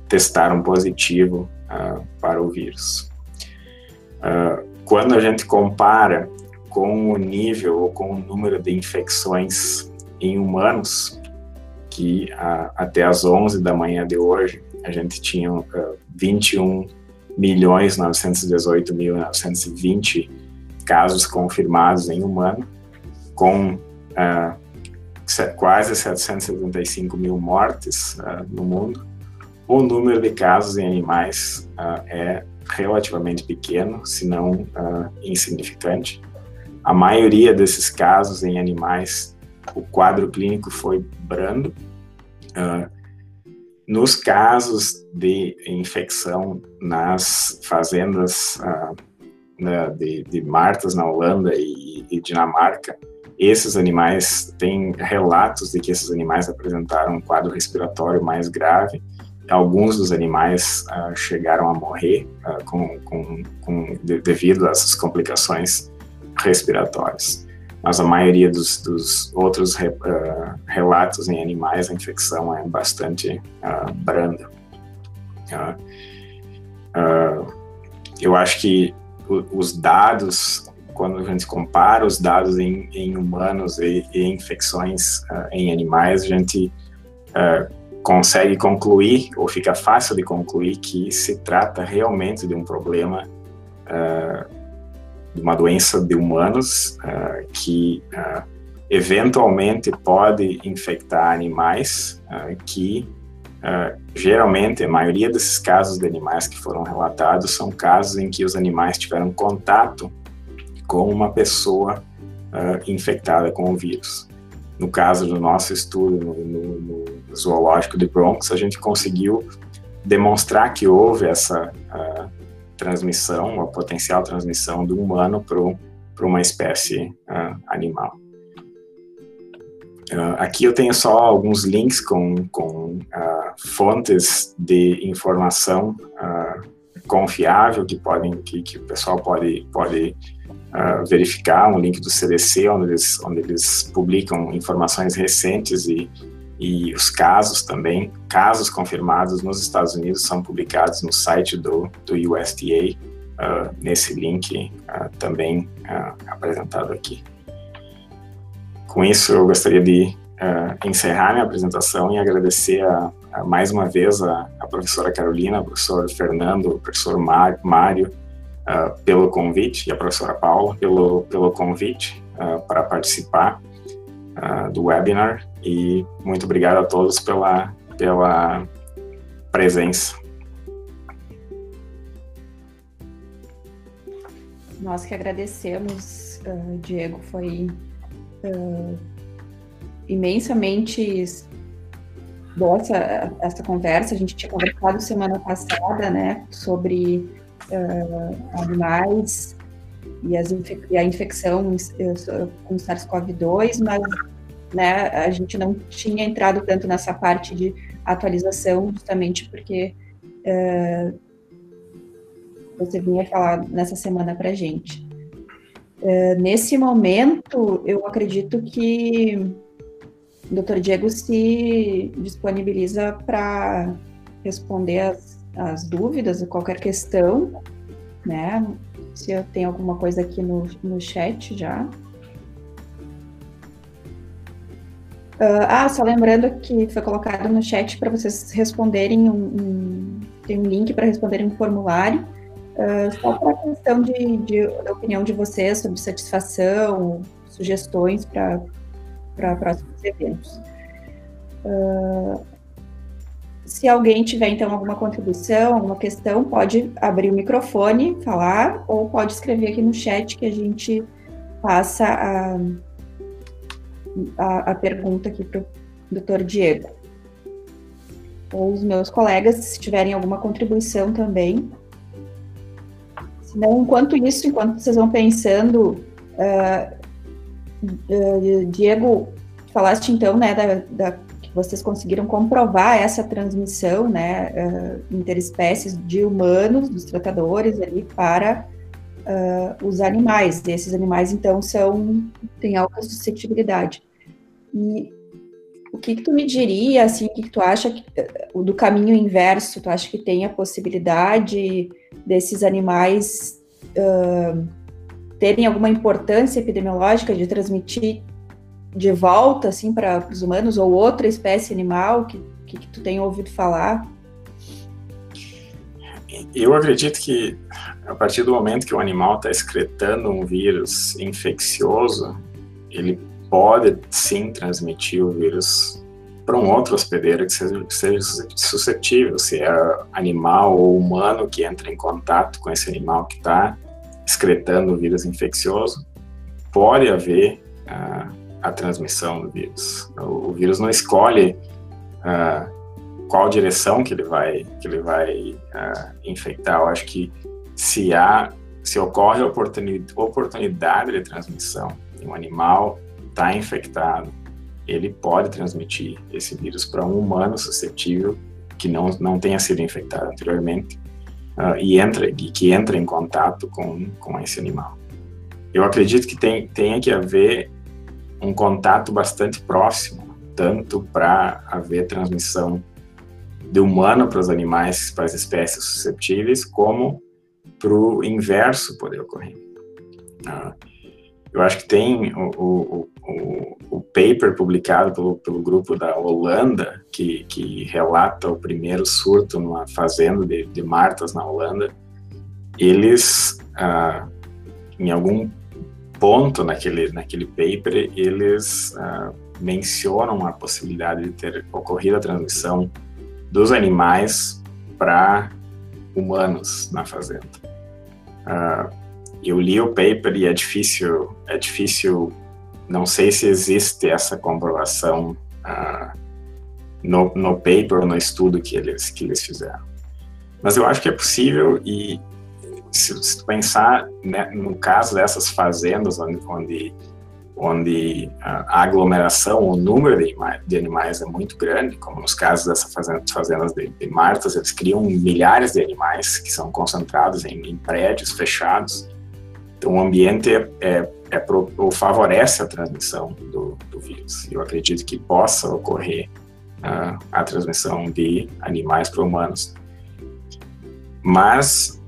testaram positivo para o vírus. Quando a gente compara com o nível ou com o número de infecções em humanos, que uh, até as 11 da manhã de hoje a gente tinha uh, 21 milhões 918 mil 920 casos confirmados em humano, com uh, quase 775 mil mortes uh, no mundo. O número de casos em animais uh, é relativamente pequeno, se não uh, insignificante. A maioria desses casos em animais, o quadro clínico foi brando. Uh, nos casos de infecção nas fazendas uh, de, de, martas na Holanda e, e Dinamarca, esses animais têm relatos de que esses animais apresentaram um quadro respiratório mais grave alguns dos animais uh, chegaram a morrer uh, com, com, com de, devido a essas complicações respiratórias. Mas a maioria dos, dos outros re, uh, relatos em animais, a infecção é bastante branda. eu acho que os dados, quando a gente compara os dados em, em humanos e, e infecções em animais, a gente consegue concluir, ou fica fácil de concluir, que se trata realmente de um problema uh, de uma doença de humanos uh, que uh, eventualmente pode infectar animais que geralmente a maioria desses casos de animais que foram relatados são casos em que os animais tiveram contato com uma pessoa infectada com o vírus. No caso do nosso estudo no, no, no zoológico de Bronx, a gente conseguiu demonstrar que houve essa uh, transmissão, a potencial transmissão do humano para uma espécie uh, animal. Uh, aqui eu tenho só alguns links com, com fontes de informação confiável que podem que, que, o pessoal pode pode verificar um link do CDC onde eles onde eles publicam informações recentes e e os casos também, casos confirmados nos Estados Unidos são publicados no site do, do USDA, uh, ah, nesse link uh, também uh, apresentado aqui. Com isso, eu gostaria de encerrar minha apresentação e agradecer a, a, mais uma vez a, a, professora Carolina, professor Fernando, professor Mário, pelo convite, e a professora Paula pelo, pelo convite para participar uh, do webinar e muito obrigado a todos pela, pela presença. Nós que agradecemos, uh, Diego, foi uh, imensamente boa essa, essa conversa. A gente tinha conversado semana passada, né, sobre uh, animais e, as, e a infecção com SARS-CoV-2, mas né, a gente não tinha entrado tanto nessa parte de atualização, justamente porque uh, você vinha falar nessa semana para gente. Uh, nesse momento, eu acredito que o Dr. Diego se disponibiliza para responder as, as dúvidas, qualquer questão, né? Se eu tenho alguma coisa aqui no, no chat já. Uh, ah, só lembrando que foi colocado no chat para vocês responderem um, um, tem um link para responderem um formulário. Uh, só para a questão de, de, da opinião de vocês sobre satisfação, sugestões para próximos eventos. Uh, se alguém tiver, então, alguma contribuição, alguma questão, pode abrir o microfone, falar, ou pode escrever aqui no chat que a gente passa a, a, a pergunta aqui para o doutor Diego. Ou os meus colegas, se tiverem alguma contribuição também. Senão, enquanto isso, enquanto vocês vão pensando, uh, Diego, falaste então, né, da, da vocês conseguiram comprovar essa transmissão, né, uh, interespécies de humanos, dos tratadores ali, para uh, os animais. E esses animais, então, são, têm alta suscetibilidade. E o que, que tu me diria, assim, o que, que tu acha que, do caminho inverso? Tu acha que tem a possibilidade desses animais uh, terem alguma importância epidemiológica de transmitir de volta assim para os humanos ou outra espécie animal que, que, que tu tem ouvido falar? Eu acredito que a partir do momento que o animal está excretando um vírus infeccioso, ele pode sim transmitir o vírus para um outro hospedeiro que seja, que seja, suscetível, se é animal ou humano que entra em contato com esse animal que está excretando o vírus infeccioso, pode haver uh, a transmissão do vírus. O, o vírus não escolhe uh, qual direção que ele vai que ele vai infectar. Eu acho que se há se ocorre a oportunidade, de transmissão em um animal está infectado, ele pode transmitir esse vírus para um humano suscetível que não não tenha sido infectado anteriormente uh, e entra e que entra em contato com com esse animal. Eu acredito que tem tenha que haver um contato bastante próximo, tanto para haver transmissão de humano para os animais, para as espécies susceptíveis, como para o inverso poder ocorrer. Ah, eu acho que tem o, o, o, o paper publicado pelo, pelo, grupo da Holanda, que, que, relata o primeiro surto numa fazenda de, de martas na Holanda. Eles uh, em algum ponto naquele, naquele paper, eles uh, mencionam a possibilidade de ter ocorrido a transmissão dos animais para humanos na fazenda. Uh, eu li o paper e é difícil, é difícil, não sei se existe essa comprovação uh, no, no paper no estudo que eles, que eles fizeram. Mas eu acho que é possível e se, se pensar né, no caso dessas fazendas onde, onde, onde a aglomeração, o número de, de, animais é muito grande, como nos casos dessas fazendas, fazendas de, de Martas, eles criam milhares de animais que são concentrados em, em prédios fechados. Então, o ambiente é, é, é pro, favorece a transmissão do, do, vírus. Eu acredito que possa ocorrer uh, a transmissão de animais para humanos. Mas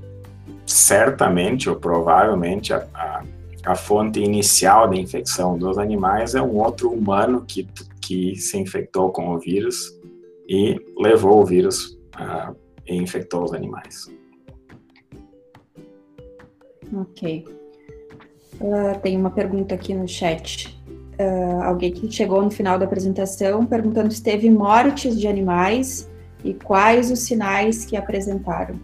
certamente ou provavelmente a, a, a, fonte inicial da infecção dos animais é um outro humano que, que se infectou com o vírus e levou o vírus uh, e infectou os animais. Ok. Uh, tem uma pergunta aqui no chat. Uh, alguém que chegou no final da apresentação perguntando se teve mortes de animais e quais os sinais que apresentaram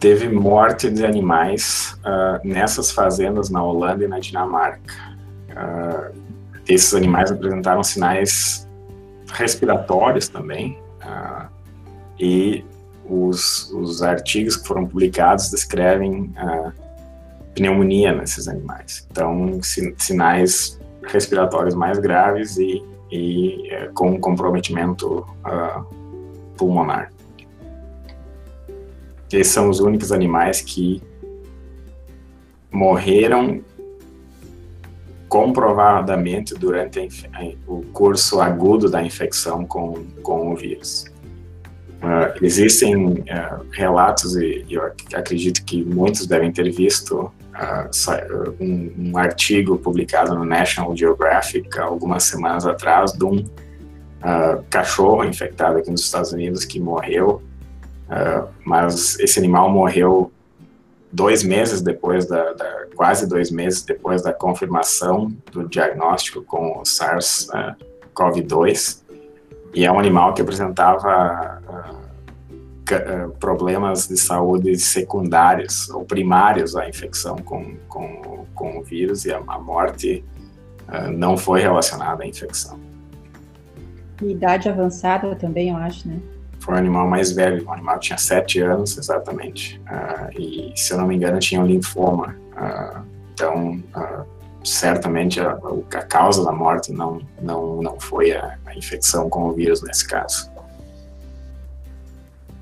teve morte de animais uh, nessas fazendas na Holanda e na Dinamarca. Uh, esses animais apresentaram sinais respiratórios também, uh, e os, os, artigos que foram publicados descrevem pneumonia nesses animais. Então, sinais respiratórios mais graves e, e eh, com comprometimento pulmonar. Esses são os únicos animais que morreram comprovadamente durante o curso agudo da infecção com, com o vírus. Uh, existem uh, relatos, e eu acredito que muitos devem ter visto uh, um, um, artigo publicado no National Geographic algumas semanas atrás de um cachorro infectado aqui nos Estados Unidos que morreu Uh, mas esse animal morreu dois meses depois da, da, quase dois meses depois da confirmação do diagnóstico com o SARS-CoV-2 e é um animal que apresentava uh, problemas de saúde secundários ou primários à infecção com, com, com o vírus e a, a morte uh, não foi relacionada à infecção. idade avançada também, eu acho, né? Foi o animal mais velho, o animal tinha sete anos exatamente, uh, e se eu não me engano tinha um linfoma, uh, então uh, certamente a, a, causa da morte não, não, não foi a, a infecção com o vírus nesse caso.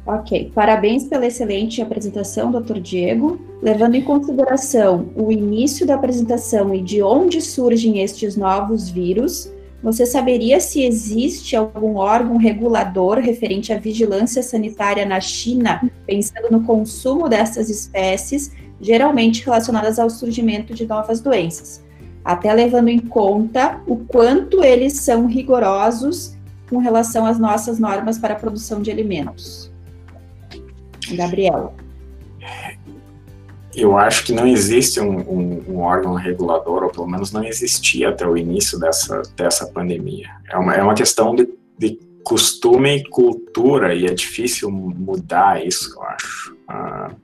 Ok, parabéns pela excelente apresentação, Dr. Diego. Levando em consideração o início da apresentação e de onde surgem estes novos vírus, você saberia se existe algum órgão regulador referente à vigilância sanitária na China, pensando no consumo dessas espécies, geralmente relacionadas ao surgimento de novas doenças, até levando em conta o quanto eles são rigorosos com relação às nossas normas para a produção de alimentos? Gabriel eu acho que não existe um, um, um, órgão regulador, ou pelo menos não existia até o início dessa, dessa pandemia. É uma, é uma questão de, de costume e cultura, e é difícil mudar isso, eu acho. Uh,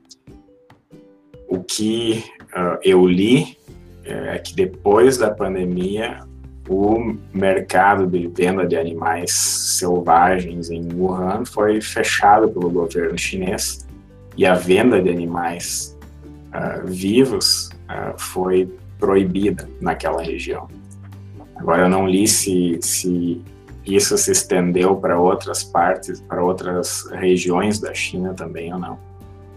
o que uh, eu li é que depois da pandemia, o mercado de venda de animais selvagens em Wuhan foi fechado pelo governo chinês e a venda de animais uh, vivos uh, foi proibida naquela região. Agora, eu não li se, se isso se estendeu para outras partes, para outras regiões da China também ou não.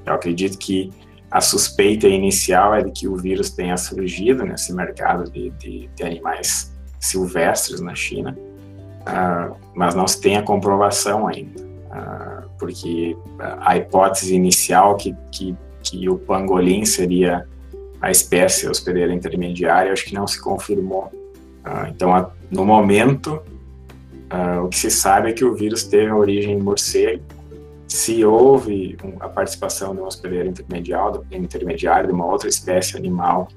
Eu acredito que a suspeita inicial é de que o vírus tenha surgido nesse mercado de, de, de animais silvestres na China, uh, mas não se tem a comprovação ainda, uh, porque a hipótese inicial que, que que o pangolim seria a espécie hospedeira intermediária, acho que não se confirmou. Uh, então, no momento, uh, o que se sabe é que o vírus teve origem morcego se houve a participação de um hospedeiro intermediário, intermediário de uma outra espécie animal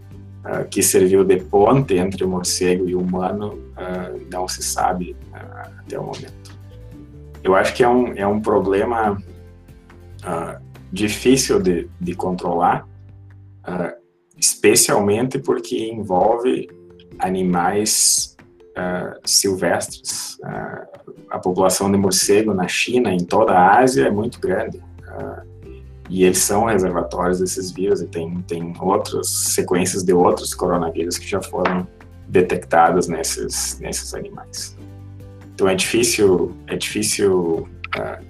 uh, que serviu de ponte entre o morcego e o humano, não se sabe até o momento. Eu acho que é um, é um problema difícil de, de controlar, especialmente porque envolve animais silvestres a população de morcego na China, em toda a Ásia, é muito grande. Uh, e eles são reservatórios desses vírus e tem, tem outras sequências de outros coronavírus que já foram detectadas nesses, nesses animais. Então é difícil, é difícil uh,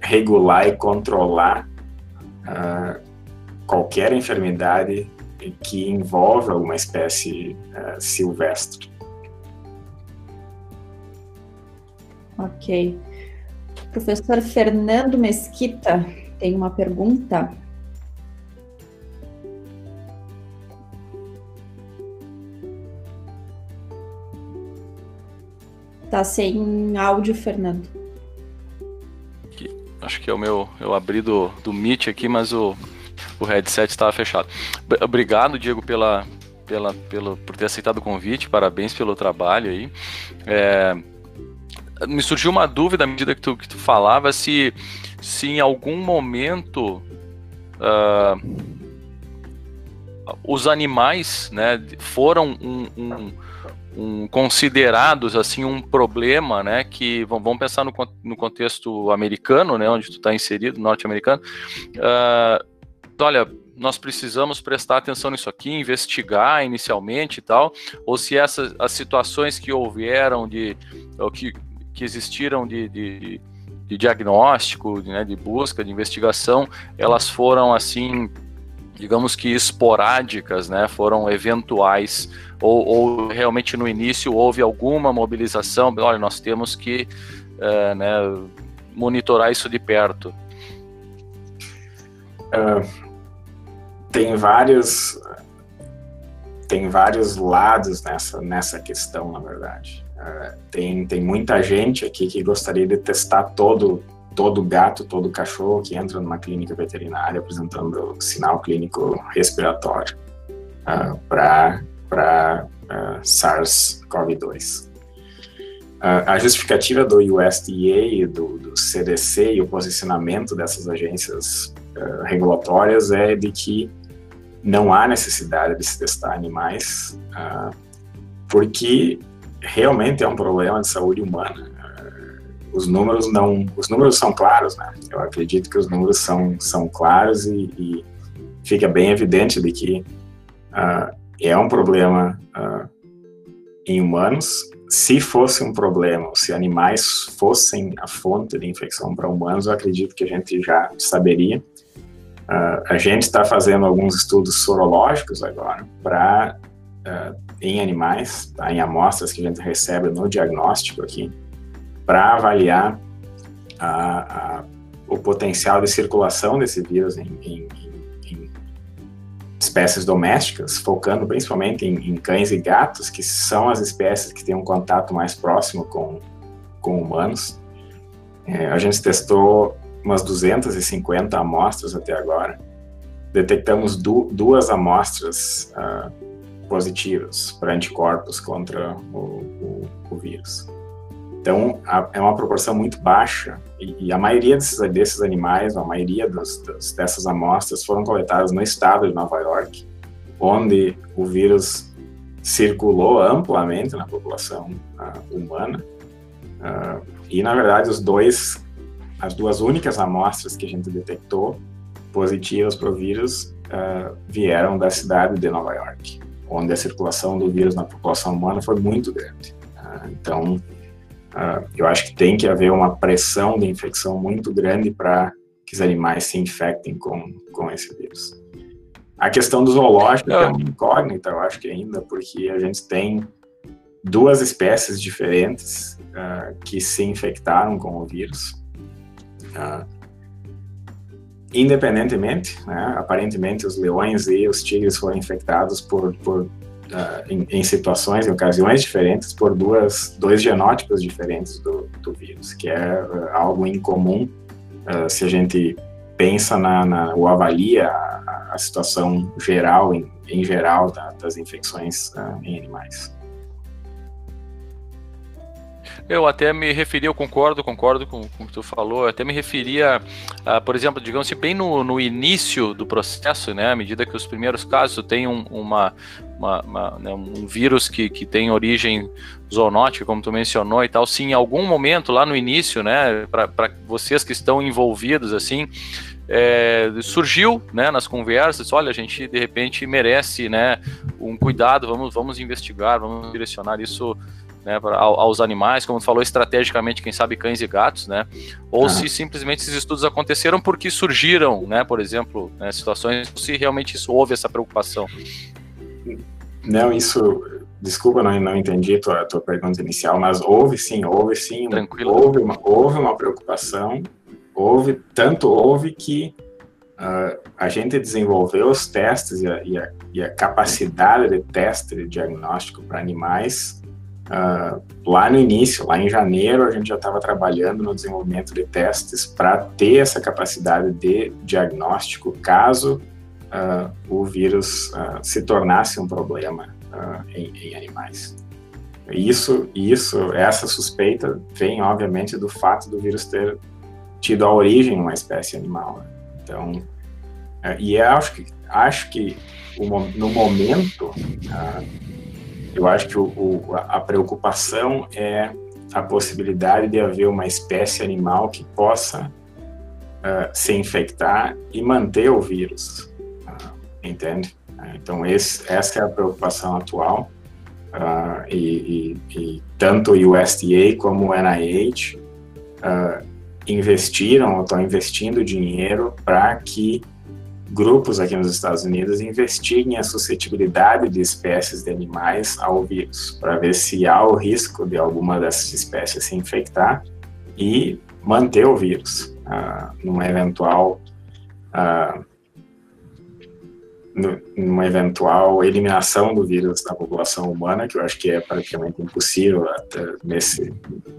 regular e controlar uh, qualquer enfermidade que envolva alguma espécie silvestre. Ok. Professor Fernando Mesquita tem uma pergunta. Tá sem áudio, Fernando. Acho que é o meu. Eu abri do, do Meet aqui, mas o, o headset estava fechado. Obrigado, Diego, pela, pela, pelo, por ter aceitado o convite. Parabéns pelo trabalho aí. É, me surgiu uma dúvida à medida que tu, que tu falava se, se em algum momento uh, os animais né, foram um, um, um, considerados assim um problema, né? Que vamos pensar no, no contexto americano, né, onde tu está inserido, norte-americano. Uh, olha, nós precisamos prestar atenção nisso aqui, investigar inicialmente e tal, ou se essas as situações que houveram de que que existiram de, de, de diagnóstico, né, de busca, de investigação, elas foram assim, digamos que esporádicas, né, foram eventuais, ou, ou realmente no início houve alguma mobilização, olha, nós temos que é, né, monitorar isso de perto. Uh, tem vários tem vários lados nessa nessa questão, na verdade. Uh, tem, tem muita gente aqui que gostaria de testar todo, todo gato, todo cachorro que entra numa clínica veterinária apresentando sinal clínico respiratório uh, para uh, SARS-CoV-2. a justificativa do USDA, do, do, CDC e o posicionamento dessas agências regulatórias é de que não há necessidade de se testar animais, porque realmente é um problema de saúde humana. Os números não, os números são claros, né? Eu acredito que os números são são claros e, e fica bem evidente de que uh, é um problema uh, em humanos. Se fosse um problema, se animais fossem a fonte de infecção para humanos, eu acredito que a gente já saberia. Uh, a gente está fazendo alguns estudos sorológicos agora para em animais, tá, em amostras que a gente recebe no diagnóstico aqui, para avaliar a, a, o potencial de circulação desse vírus em, em, em espécies domésticas, focando principalmente em, em, cães e gatos, que são as espécies que têm um contato mais próximo com, com humanos. É, a gente testou umas 250 amostras até agora. Detectamos du duas amostras uh, positivas para anticorpos contra o, o, o vírus. Então, a, é uma proporção muito baixa e, e a maioria desses, desses, animais, a maioria das, das, dessas amostras foram coletadas no estado de Nova York, onde o vírus circulou amplamente na população uh, humana. Uh, e, na verdade, os dois, as duas únicas amostras que a gente detectou positivas para o vírus uh, vieram da cidade de Nova York onde a circulação do vírus na população humana foi muito grande. Então, uh, eu acho que tem que haver uma pressão de infecção muito grande para que os animais se infectem com, com esse vírus. A questão do zoológico é uma incógnita, eu acho que ainda, porque a gente tem duas espécies diferentes uh, que se infectaram com o vírus. Uh, independentemente, né, aparentemente os leões e os tigres foram infectados por, por uh, em, em, situações, em ocasiões diferentes, por duas, dois genótipos diferentes do, do vírus, que é uh, algo incomum uh, se a gente pensa na, na ou avalia a, a situação geral, em, em geral, da, das infecções em animais. Eu até me referi, eu concordo, concordo com, com o que tu falou, eu até me referia, a, por exemplo, digamos assim, bem no, no início do processo, né, à medida que os primeiros casos têm um, uma, uma, uma né, um vírus que, que tem origem zoonótica, como tu mencionou e tal, se em algum momento lá no início, né, para vocês que estão envolvidos, assim, é, surgiu, né, nas conversas, olha, a gente de repente merece, né, um cuidado, vamos, vamos investigar, vamos direcionar isso né, pra, aos animais, como tu falou, estrategicamente, quem sabe cães e gatos, né? Ou ah. se simplesmente esses estudos aconteceram porque surgiram, né, por exemplo, né, situações, se realmente isso, houve essa preocupação. Não, isso, desculpa, não, não entendi tua, tua pergunta inicial, mas houve sim, houve sim, Tranquilo. houve uma, houve uma preocupação, houve, tanto houve que uh, a gente desenvolveu os testes e a, e a, e a capacidade de teste de diagnóstico para animais Uh, lá no início, lá em janeiro, a gente já estava trabalhando no desenvolvimento de testes para ter essa capacidade de diagnóstico caso uh, o vírus uh, se tornasse um problema em, em, animais. Isso, isso, essa suspeita vem, obviamente, do fato do vírus ter tido a origem em uma espécie animal. Né? Então, e acho que acho que no momento eu acho que o, o, a preocupação é a possibilidade de haver uma espécie animal que possa uh, se infectar e manter o vírus, uh, entende? Então esse, essa é a preocupação atual uh, e, e, e, tanto o USDA como o NIH investiram ou estão investindo dinheiro para que grupos aqui nos Estados Unidos investiguem a suscetibilidade de espécies de animais ao vírus, para ver se há o risco de alguma dessas espécies se infectar e manter o vírus uh, numa eventual uh, numa eventual eliminação do vírus da população humana, que eu acho que é praticamente impossível até nesse,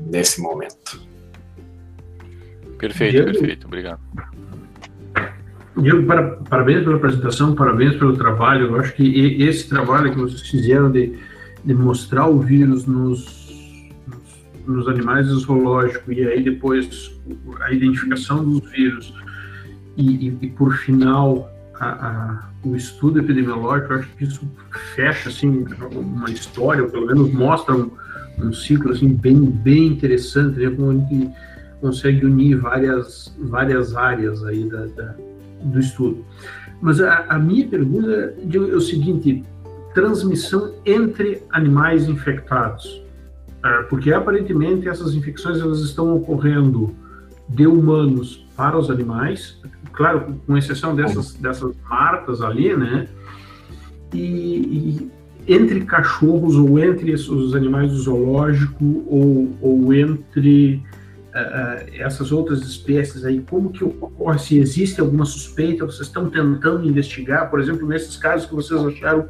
nesse momento. Perfeito, perfeito, obrigado. Diego, para, parabéns pela apresentação, parabéns pelo trabalho. Eu acho que esse trabalho que vocês fizeram de, de mostrar o vírus nos, nos, animais zoológicos e aí depois a identificação dos vírus e, e, e por final a, a, o estudo epidemiológico, eu acho que isso fecha assim uma história, ou pelo menos mostra um, um ciclo assim bem bem interessante, né, como a gente consegue unir várias várias áreas aí da, da do estudo. Mas a, a minha pergunta é o seguinte: transmissão entre animais infectados, é, porque aparentemente essas infecções elas estão ocorrendo de humanos para os animais, claro, com exceção dessas dessas marcas ali, né? E, e entre cachorros ou entre os animais do zoológico ou, ou entre essas outras espécies aí, como que ocorre, se existe alguma suspeita, vocês estão tentando investigar, por exemplo, nesses casos que vocês acharam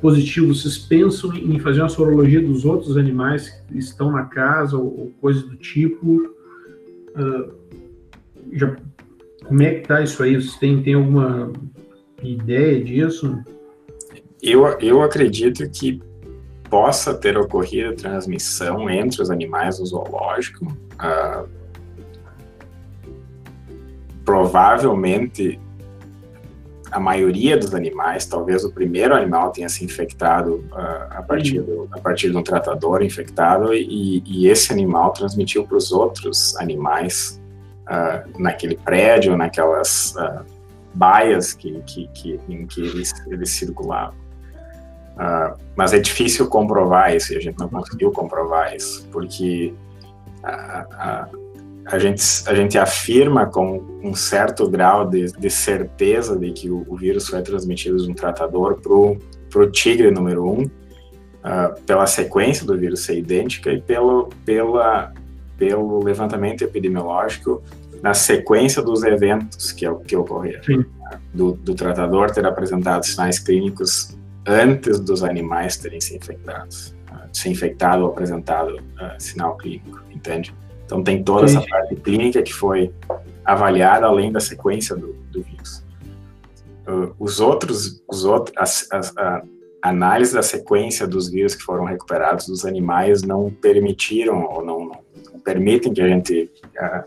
positivo, vocês pensam em fazer uma sorologia dos outros animais que estão na casa ou, coisa do tipo? Uh, já, como é que está isso aí? Vocês têm, têm alguma ideia disso? Eu, eu acredito que possa ter ocorrido transmissão entre os animais do zoológico. Uh, provavelmente a maioria dos animais, talvez o primeiro animal tenha se infectado uh, a, partir do, a partir de um tratador infectado e, e esse animal transmitiu para os outros animais uh, naquele prédio, naquelas baias que, que, que, em que eles, eles circulavam. Uh, mas é difícil comprovar isso, e a gente não conseguiu comprovar isso, porque a, a, a, gente, a gente afirma com um certo grau de, de certeza de que o, o, vírus foi transmitido de um tratador para o tigre número um, uh, pela sequência do vírus ser idêntica e pelo, pela, pelo levantamento epidemiológico na sequência dos eventos que, que ocorreram. Do, do tratador ter apresentado sinais clínicos antes dos animais terem se infectados, uh, se infectado ou apresentado uh, sinal clínico, entende? Então tem toda essa parte clínica que foi avaliada além da sequência do, do vírus. Uh, os outros, os outros, as, as, a análise da sequência dos vírus que foram recuperados dos animais não permitiram ou não, não permitem que a gente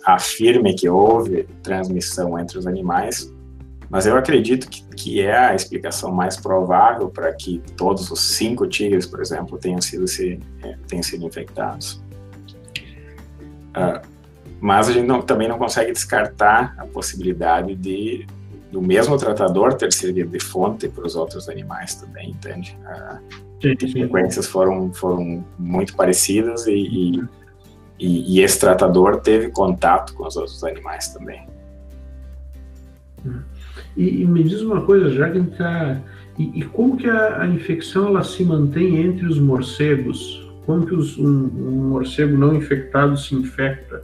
afirme que houve transmissão entre os animais, mas eu acredito que, que é a explicação mais provável para que todos os cinco tigres, por exemplo, tenham sido, se, é, tenham sido infectados. Uh, mas a gente não, também não consegue descartar a possibilidade de do mesmo tratador ter servido de fonte para os outros animais também, entende? Uh, as frequências foram, foram muito parecidas e, e, e, e esse tratador teve contato com os outros animais também. Hum. E, e, me diz uma coisa, está. E, e, como que a, a, infecção ela se mantém entre os morcegos? Como que os, um, um, morcego não infectado se infecta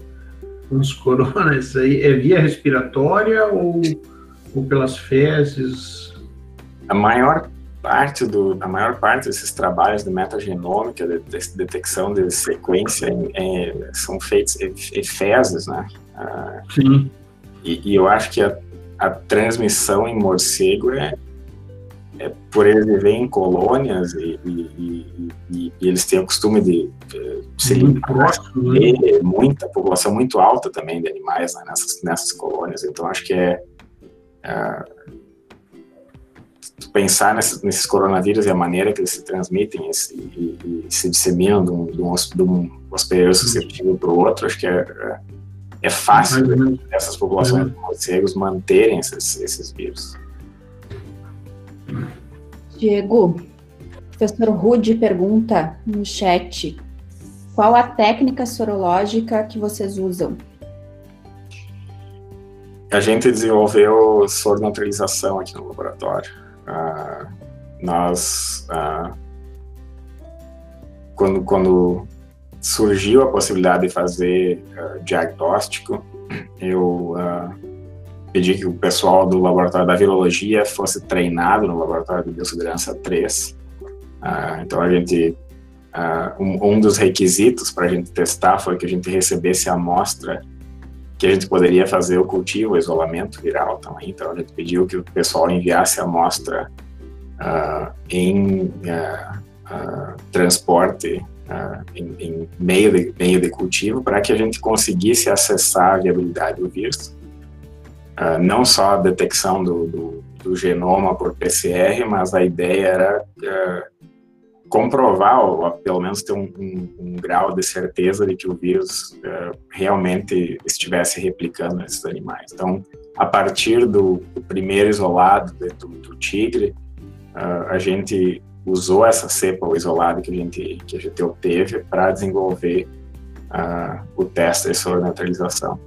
com os coronas? Aí é via respiratória ou, ou pelas fezes? A maior parte do a maior parte desses trabalhos de metagenômica de, de detecção de sequência é, são feitos em, fezes, né? Ah, Sim. E, e, eu acho que a a transmissão em morcego é, é por eles viverem em colônias e, e, e, e, eles têm o costume de, de se limpar, né? muita população muito alta também de animais né, nessas, nessas colônias. Então acho que é, é pensar nesses, nesses, coronavírus e a maneira que eles se transmitem e, e, se disseminam de um, de um, de um hospedeiro suscetível para o outro, acho que é, é é fácil essas populações de morcegos manterem esses, esses vírus. Diego, professor Rude pergunta no chat: qual a técnica sorológica que vocês usam? A gente desenvolveu soronaturalização aqui no laboratório. Uh, nós, uh, quando, quando surgiu a possibilidade de fazer uh, diagnóstico, eu uh, pedi que o pessoal do laboratório da virologia fosse treinado no laboratório de biossegurança 3. Uh, ah, então a gente um, um, dos requisitos para a gente testar foi que a gente recebesse a amostra que a gente poderia fazer o cultivo, o isolamento viral também. Então a gente pediu que o pessoal enviasse a amostra em transporte uh, em, em, meio, de, meio de cultivo para que a gente conseguisse acessar a viabilidade do vírus. Uh, não só a detecção do, do, do, genoma por PCR, mas a ideia era uh, comprovar, ou pelo menos ter um, um, um, grau de certeza de que o vírus realmente estivesse replicando nesses animais. Então, a partir do, do primeiro isolado do, do tigre, a gente usou essa cepa isolada que a gente, que a gente obteve para desenvolver uh, o teste de sobreneutralização.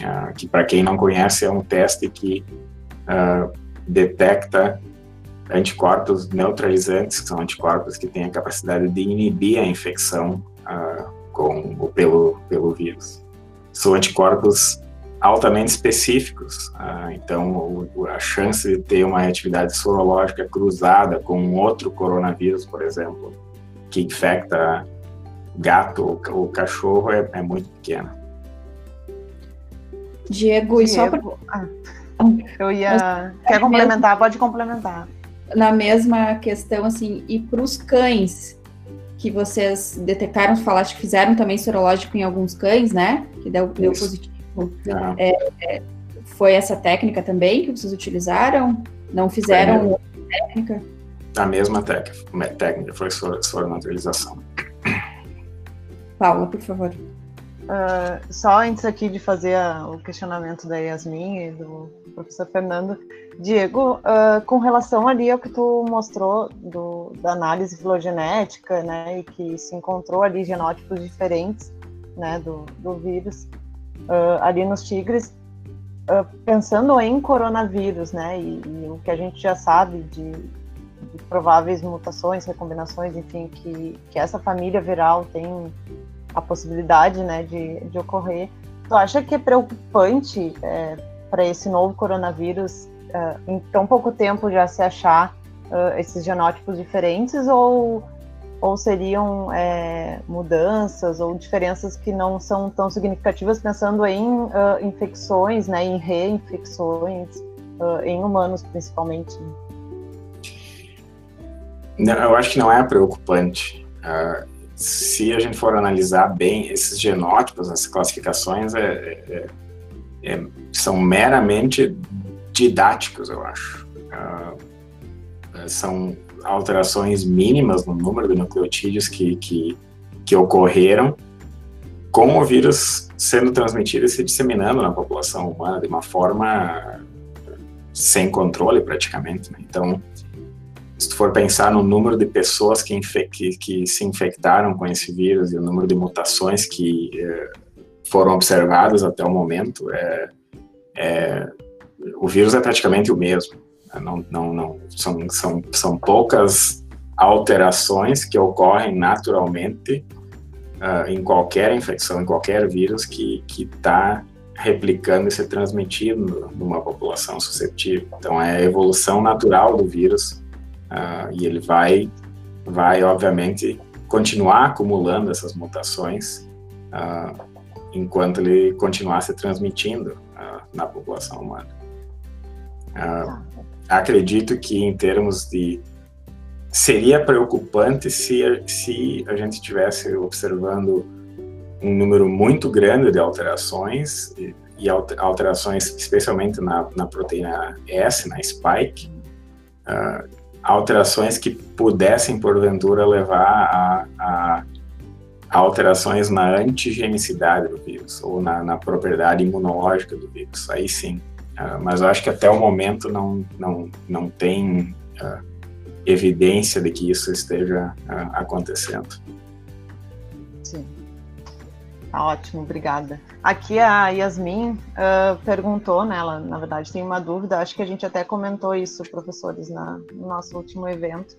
Uh, que, para quem não conhece, é um teste que uh, detecta anticorpos neutralizantes, que são anticorpos que têm a capacidade de inibir a infecção com, pelo, pelo vírus. São anticorpos altamente específicos. Ah, então, o, a chance de ter uma atividade sorológica cruzada com outro coronavírus, por exemplo, que infecta gato ou, cachorro, é, é, muito pequena. Diego, e só para... Ah, eu ia... Quer complementar? Pode complementar. Na mesma questão, assim, e para os cães, que vocês detectaram, falaste que fizeram também sorológico em alguns cães, né? Que deu, deu positivo ah. É, é, foi essa técnica também que vocês utilizaram? Não fizeram é. outra técnica? A mesma técnica, técnica foi sua naturalização. Paula, por favor. Uh, só antes aqui de fazer a, o questionamento da Yasmin e do professor Fernando, Diego, uh, com relação ali ao que tu mostrou do, da análise filogenética, né, e que se encontrou ali genótipos diferentes, né, do, do vírus, uh, ali nos tigres, uh, pensando em coronavírus, né, e, e, o que a gente já sabe de, de, prováveis mutações, recombinações, enfim, que, que essa família viral tem a possibilidade, né, de, de ocorrer. Tu acha que é preocupante é, para esse novo coronavírus, uh, em tão pouco tempo já se achar esses genótipos diferentes, ou ou seriam é, mudanças ou diferenças que não são tão significativas, pensando em uh, infecções, né, em reinfecções, uh, em humanos principalmente? Não, eu acho que não é preocupante. Uh, se a gente for analisar bem esses genótipos, essas classificações, é, é, é, são meramente didáticos, eu acho. são alterações mínimas no número de nucleotídeos que, que, que ocorreram com o vírus sendo transmitido e se disseminando na população humana de uma forma sem controle praticamente. Né? Então, se tu for pensar no número de pessoas que, que, que, se infectaram com esse vírus e o número de mutações que eh, foram observadas até o momento, é, é, o vírus é praticamente o mesmo. Não, não, não, são, são, são poucas alterações que ocorrem naturalmente uh, em qualquer infecção, em qualquer vírus que está replicando e se transmitindo numa população suscetível. Então, é a evolução natural do vírus uh, e ele vai, vai, obviamente, continuar acumulando essas mutações uh, enquanto ele continuar se transmitindo na população humana. Acredito que em termos de seria preocupante se, se a gente estivesse observando um número muito grande de alterações e, e alterações especialmente na, na, proteína S, na spike, uh, alterações que pudessem porventura levar a, a alterações na antigenicidade do vírus ou na, na propriedade imunológica do vírus. Aí sim, Uh, mas eu acho que até o momento não, não, não tem uh, evidência de que isso esteja uh, acontecendo. Sim. Tá ótimo, obrigada. Aqui a Yasmin perguntou, né, ela na verdade tem uma dúvida, acho que a gente até comentou isso, professores, na, no nosso último evento.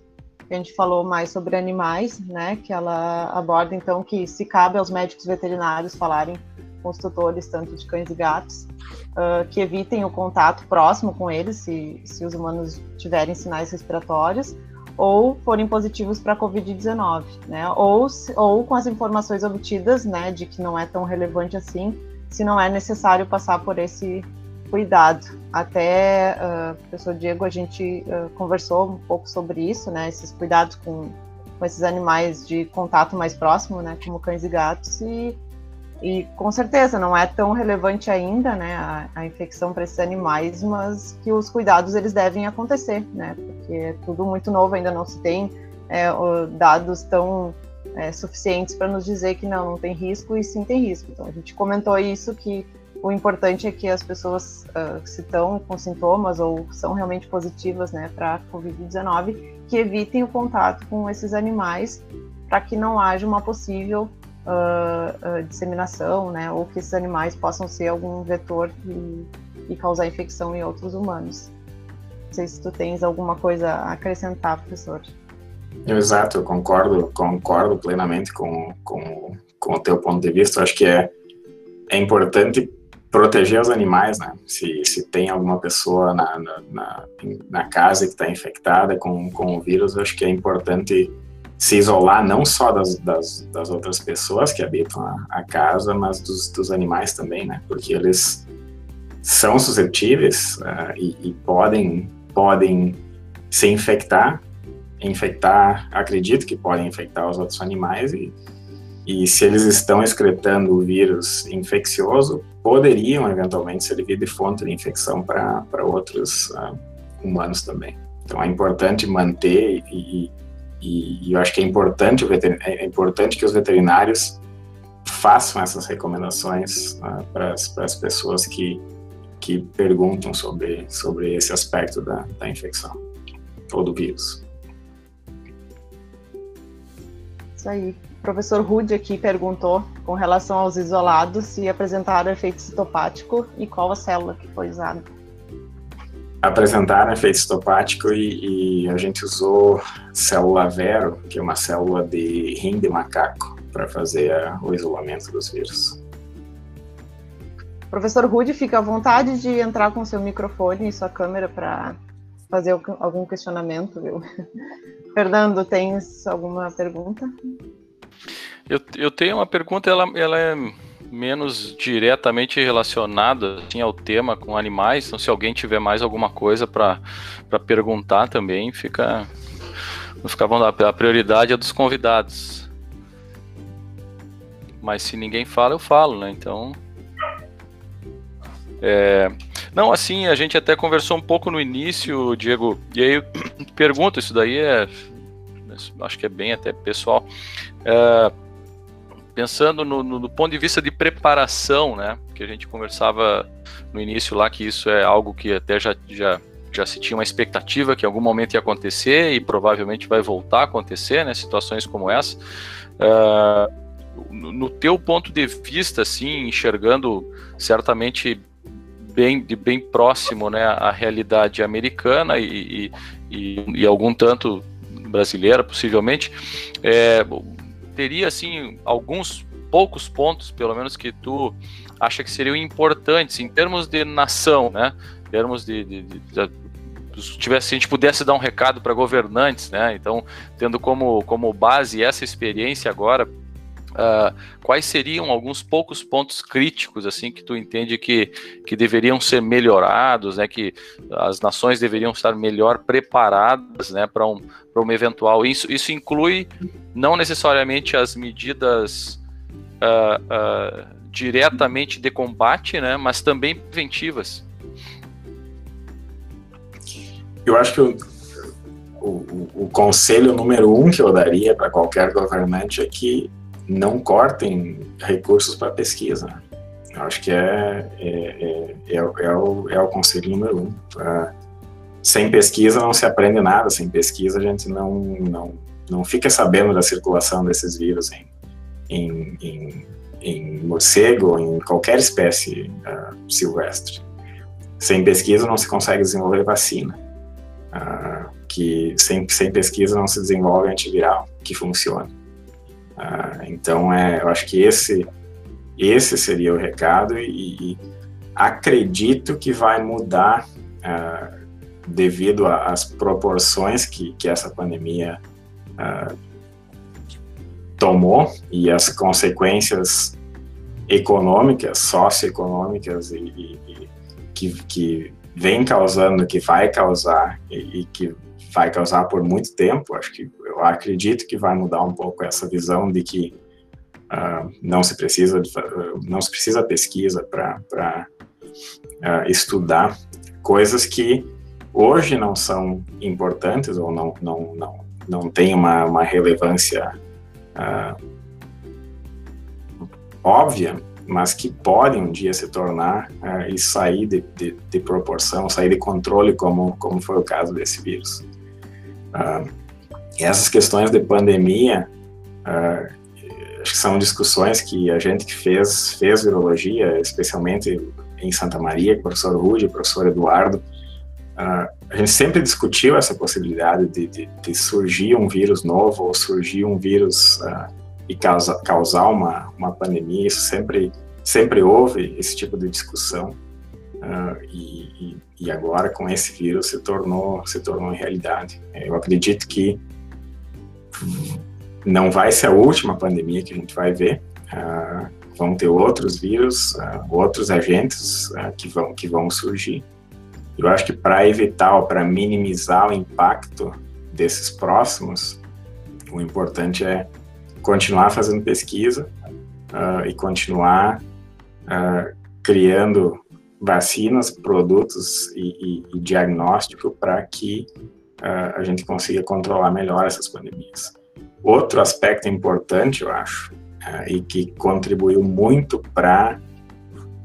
A gente falou mais sobre animais, né, que ela aborda então que se cabe aos médicos veterinários falarem com os tutores, tanto de cães e gatos, uh, que evitem o contato próximo com eles, se, se os humanos tiverem sinais respiratórios, ou forem positivos para a Covid-19, né? Ou, ou com as informações obtidas, né, de que não é tão relevante assim, se não é necessário passar por esse cuidado. Até, uh, professor Diego, a gente uh, conversou um pouco sobre isso, né, esses cuidados com, com esses animais de contato mais próximo, né, como cães e gatos, e e com certeza não é tão relevante ainda, né, a, a infecção para esses animais, mas que os cuidados eles devem acontecer, né, porque é tudo muito novo, ainda não se tem é, dados tão é, suficientes para nos dizer que não, não tem risco e sim tem risco. Então a gente comentou isso que o importante é que as pessoas uh, que estão com sintomas ou são realmente positivas, né, para a COVID-19, que evitem o contato com esses animais para que não haja uma possível uh, uh, disseminação, né, ou que esses animais possam ser algum vetor e, e, causar infecção em outros humanos. Não sei se tu tens alguma coisa a acrescentar, professor. Exato, eu concordo, concordo plenamente com, com, com o teu ponto de vista. Eu acho que é, é importante proteger os animais, né? Se, se tem alguma pessoa na, na, na, na casa que está infectada com, com o vírus, eu acho que é importante se isolar não só das, das, das outras pessoas que habitam a, a casa, mas dos, dos, animais também, né? Porque eles são suscetíveis uh, e, e, podem, podem se infectar, infectar, acredito que podem infectar os outros animais e, e se eles estão excretando o vírus infeccioso, poderiam eventualmente servir de fonte de infecção para outros uh, humanos também. Então é importante manter e, e, e eu acho que é importante, é importante que os veterinários façam essas recomendações uh, para as pessoas que, que perguntam sobre, sobre esse aspecto da, da infecção ou do vírus. Isso aí. O professor Rude aqui perguntou com relação aos isolados se apresentaram efeito citopático e qual a célula que foi usada apresentaram efeito citopático e, e, a gente usou célula Vero, que é uma célula de rim de macaco, para fazer a, o isolamento dos vírus. Professor Rude, fica à vontade de entrar com seu microfone e sua câmera para fazer algum questionamento, viu? *laughs* Fernando, tens alguma pergunta? Eu, eu tenho uma pergunta, ela, ela é menos diretamente relacionada assim, ao tema com animais, então se alguém tiver mais alguma coisa para perguntar também, fica, fica a prioridade é dos convidados. Mas se ninguém fala, eu falo, né? Então. É, não, assim, a gente até conversou um pouco no início, Diego, e aí *clears throat* pergunta, isso daí é. Acho que é bem até pessoal. É, pensando no, no, ponto de vista de preparação, né? Que a gente conversava no início lá que isso é algo que até já, já, já se tinha uma expectativa que em algum momento ia acontecer e provavelmente vai voltar a acontecer, né? Situações como essa. Uh, no, teu ponto de vista, assim, enxergando certamente bem, de bem próximo, né, a realidade americana e, e, e, algum tanto brasileira, possivelmente, é, teria assim alguns poucos pontos, pelo menos que tu acha que seriam importantes em termos de nação, né? Em termos de, de, de, de tivesse, se a gente pudesse dar um recado para governantes, né? Então, tendo como, como base essa experiência agora, uh, quais seriam alguns poucos pontos críticos assim que tu entende que, que deveriam ser melhorados, né? Que as nações deveriam estar melhor preparadas, né? Para um, uma eventual. Isso, isso inclui não necessariamente as medidas uh, uh, diretamente de combate, né? Mas também preventivas. Eu acho que o, o, o, conselho número um que eu daria para qualquer governante é que não cortem recursos para pesquisa. Eu acho que é, é, é, é, é o, é o conselho número um. Pra, sem pesquisa não se aprende nada, sem pesquisa a gente não, não, não fica sabendo da circulação desses vírus em, em, em, em morcego em qualquer espécie uh, silvestre. Sem pesquisa não se consegue desenvolver vacina. Uh, que sem, sem pesquisa não se desenvolve antiviral que funcione. Uh, então, é, eu acho que esse, esse seria o recado e, e acredito que vai mudar uh, devido às proporções que, que essa pandemia uh, tomou e as consequências econômicas, socioeconômicas e, e, e que, que vem causando, que vai causar e, e que vai causar por muito tempo. Acho que eu acredito que vai mudar um pouco essa visão de que uh, não se precisa não se precisa pesquisa para uh, estudar coisas que hoje não são importantes ou não não não não têm uma, uma relevância uh, óbvia, mas que podem um dia se tornar uh, e sair de, de, de, proporção, sair de controle, como, como foi o caso desse vírus. Uh, essas questões de pandemia, uh, acho que são discussões que a gente que fez, fez virologia, especialmente em Santa Maria, com o professor Rude, professor Eduardo, uh, a gente sempre discutiu essa possibilidade de, de, de, surgir um vírus novo ou surgir um vírus uh, e causa, causar uma, uma pandemia. Isso sempre, sempre houve esse tipo de discussão. Uh, e, e, agora com esse vírus se tornou se tornou realidade. Eu acredito que não vai ser a última pandemia que a gente vai ver. Uh, vão ter outros vírus, uh, outros agentes que vão que vão surgir. Eu acho que para evitar para minimizar o impacto desses próximos, o importante é continuar fazendo pesquisa e continuar criando vacinas, produtos e, e, e diagnóstico para que uh, a gente consiga controlar melhor essas pandemias. Outro aspecto importante, eu acho, uh, e que contribuiu muito para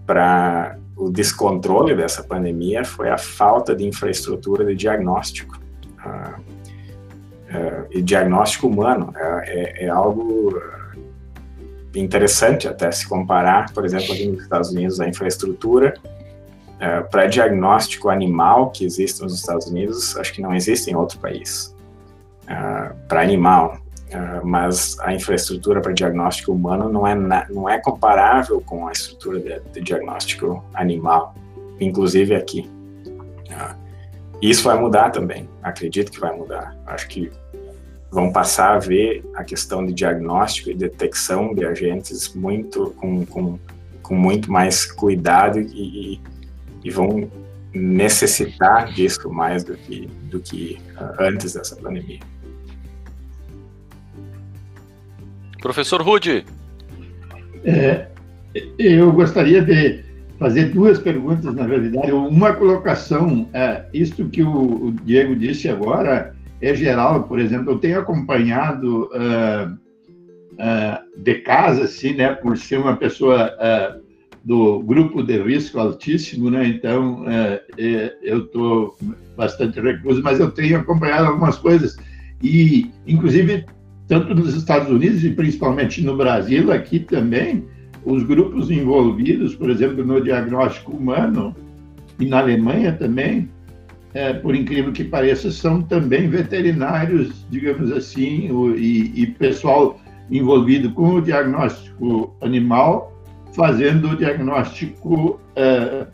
para o descontrole dessa pandemia foi a falta de infraestrutura de diagnóstico. Uh, e diagnóstico humano é, é, é, algo interessante até se comparar, por exemplo, aqui nos Estados Unidos, a infraestrutura é, para diagnóstico animal que existe nos Estados Unidos, acho que não existe em outro país. Uh, para animal, uh, mas a infraestrutura para diagnóstico humano não é, não é comparável com a estrutura de, de diagnóstico animal, inclusive aqui. Isso vai mudar também, acredito que vai mudar. Acho que vão passar a ver a questão de diagnóstico e detecção de agentes muito com, com, com muito mais cuidado e, e vão necessitar disso mais do que, do que uh, antes dessa pandemia. Professor Rude. É, eu gostaria de fazer duas perguntas, na realidade. Uma colocação, é, isto que o, o, Diego disse agora é geral, por exemplo, eu tenho acompanhado uh, uh, de casa, assim, né, por ser uma pessoa uh, do grupo de risco altíssimo, né, então eu estou bastante recluso, mas eu tenho acompanhado algumas coisas. E, inclusive, tanto nos Estados Unidos e principalmente no Brasil, aqui também, os grupos envolvidos, por exemplo, no diagnóstico humano, e na Alemanha também, é, por incrível que pareça, são também veterinários, digamos assim, o, e, e, pessoal envolvido com o diagnóstico animal, fazendo o diagnóstico é,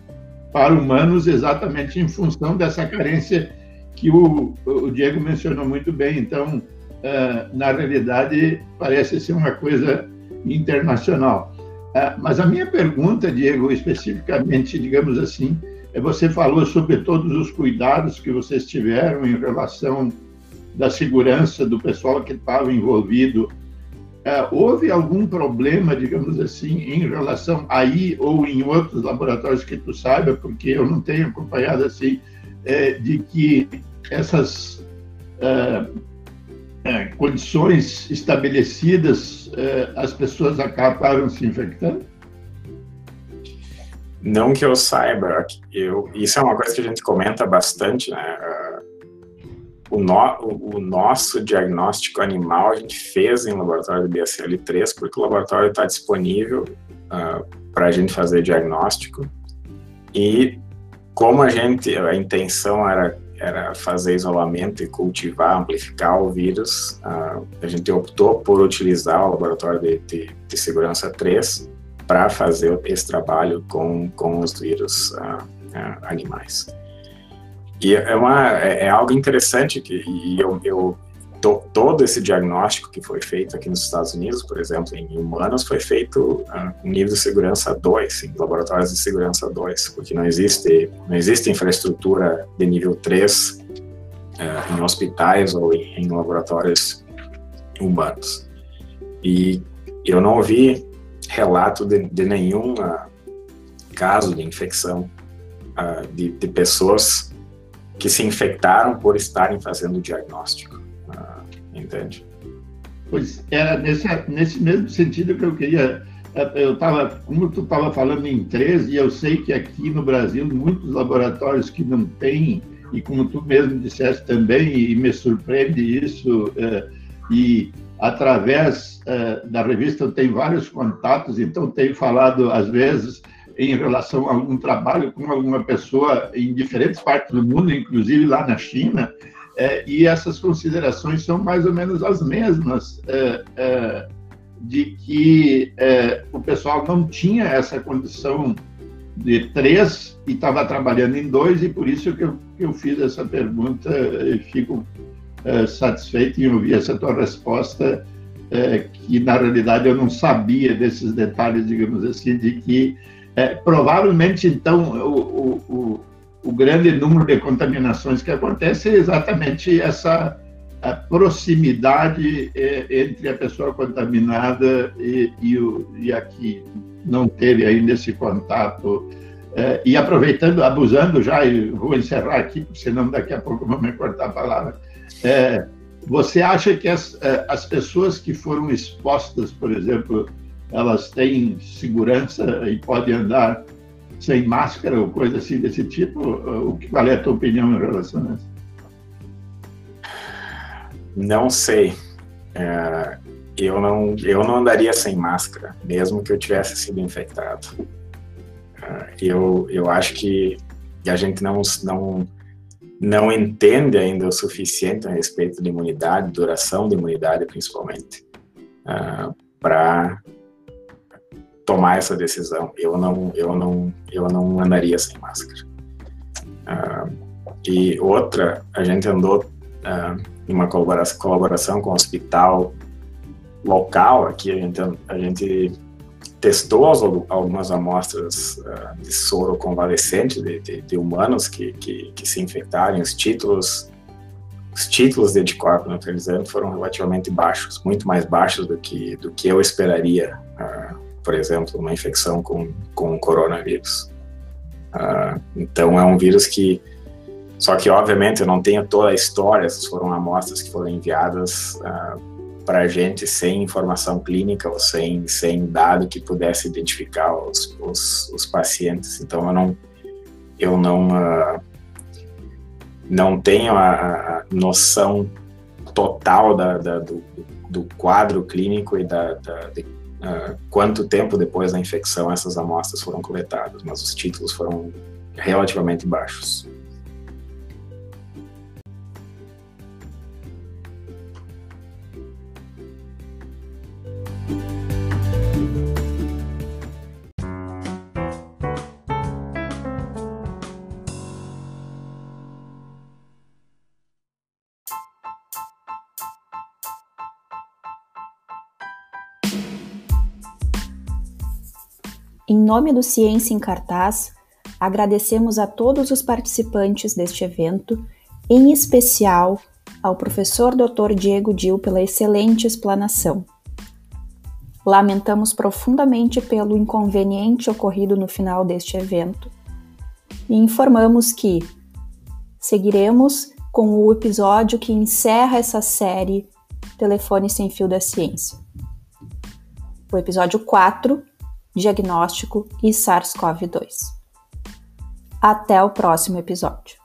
para humanos exatamente em função dessa carência que o, o Diego mencionou muito bem. Então, é, na realidade, parece ser uma coisa internacional. É, mas a minha pergunta, Diego, especificamente, digamos assim, é você falou sobre todos os cuidados que vocês tiveram em relação da segurança do pessoal que estava envolvido. É, houve algum problema, digamos assim, em relação aí ou em outros laboratórios que tu saiba, porque eu não tenho acompanhado assim, é, de que essas é, condições estabelecidas, as pessoas acabaram se infectando? Não que eu saiba, eu, isso é uma coisa que a gente comenta bastante, né? O, no, o nosso diagnóstico animal a gente fez em laboratório de BSL-3, porque o laboratório está disponível uh, para a gente fazer diagnóstico. E como a gente, a intenção era era fazer isolamento e cultivar, amplificar o vírus. Uh, a gente optou por utilizar o laboratório de, de, de segurança 3 para fazer esse trabalho com, com os vírus uh, animais. E é, uma, é, é algo interessante que e eu, eu to, todo esse diagnóstico que foi feito aqui nos Estados Unidos, por exemplo, em humanos, foi feito uh, nível de segurança 2, em laboratórios de segurança 2, porque não existe, não existe infraestrutura de nível 3 uh, ah, em hospitais ou em, em laboratórios humanos. E eu não ouvi relato de, de nenhum uh, caso de infecção de, de, pessoas que se infectaram por estarem fazendo o diagnóstico entende? Pois era nesse, nesse mesmo sentido que eu queria. É, eu estava, como tu estava falando em 13, e eu sei que aqui no Brasil muitos laboratórios que não têm, e como tu mesmo disseste também, e me surpreende isso, é, e através é, da revista tenho vários contatos, então tenho falado às vezes em relação a algum trabalho com alguma pessoa em diferentes partes do mundo, inclusive lá na China, é, e essas considerações são mais ou menos as mesmas, é, é, de que é, o pessoal não tinha essa condição de três e estava trabalhando em dois, e por isso que eu, que eu fiz essa pergunta e fico é, satisfeito em ouvir essa tua resposta, é, que na realidade eu não sabia desses detalhes, digamos assim, de que provavelmente então o, o o grande número de contaminações que acontece é exatamente essa proximidade é, entre a pessoa contaminada e, e, o, e a que não teve ainda esse contato. É, e aproveitando, abusando já, e vou encerrar aqui, senão daqui a pouco vão me cortar a palavra. É, você acha que as, é, as pessoas que foram expostas, por exemplo, elas têm segurança e podem andar sem máscara ou coisa assim desse tipo? O qual é a tua opinião em relação a isso? Não sei. É, eu não eu não andaria sem máscara, mesmo que eu tivesse sido infectado. É, eu eu acho que a gente não não não entende ainda o suficiente a respeito de imunidade, duração de imunidade, principalmente, uh, para tomar essa decisão. Eu não, eu não, eu não andaria sem máscara. Uh, e outra, a gente andou uh, em uma colaboração, colaboração com o hospital local aqui, a gente, a gente testou algumas amostras uh, de soro convalescente de, de, de humanos que, que, que, se infectaram. Os títulos, os títulos de anticorpo neutralizante foram relativamente baixos, muito mais baixos do que, do que eu esperaria, por exemplo, uma infecção com, com coronavírus. Uh, então é um vírus que só que obviamente eu não tenho toda a história, essas foram amostras que foram enviadas uh, para a gente sem informação clínica ou sem, sem dado que pudesse identificar os, os, os pacientes. Então, eu não, eu não, uh, não tenho a, a, noção total da, da do, do, quadro clínico e da, da de, uh, quanto tempo depois da infecção essas amostras foram coletadas, mas os títulos foram relativamente baixos. Em nome do Ciência em Cartaz, agradecemos a todos os participantes deste evento, em especial ao professor Dr. Diego Dil pela excelente explanação. Lamentamos profundamente pelo inconveniente ocorrido no final deste evento e informamos que seguiremos com o episódio que encerra essa série Telefone Sem Fio da Ciência. O episódio 4 diagnóstico e SARS-CoV-2. Até o próximo episódio.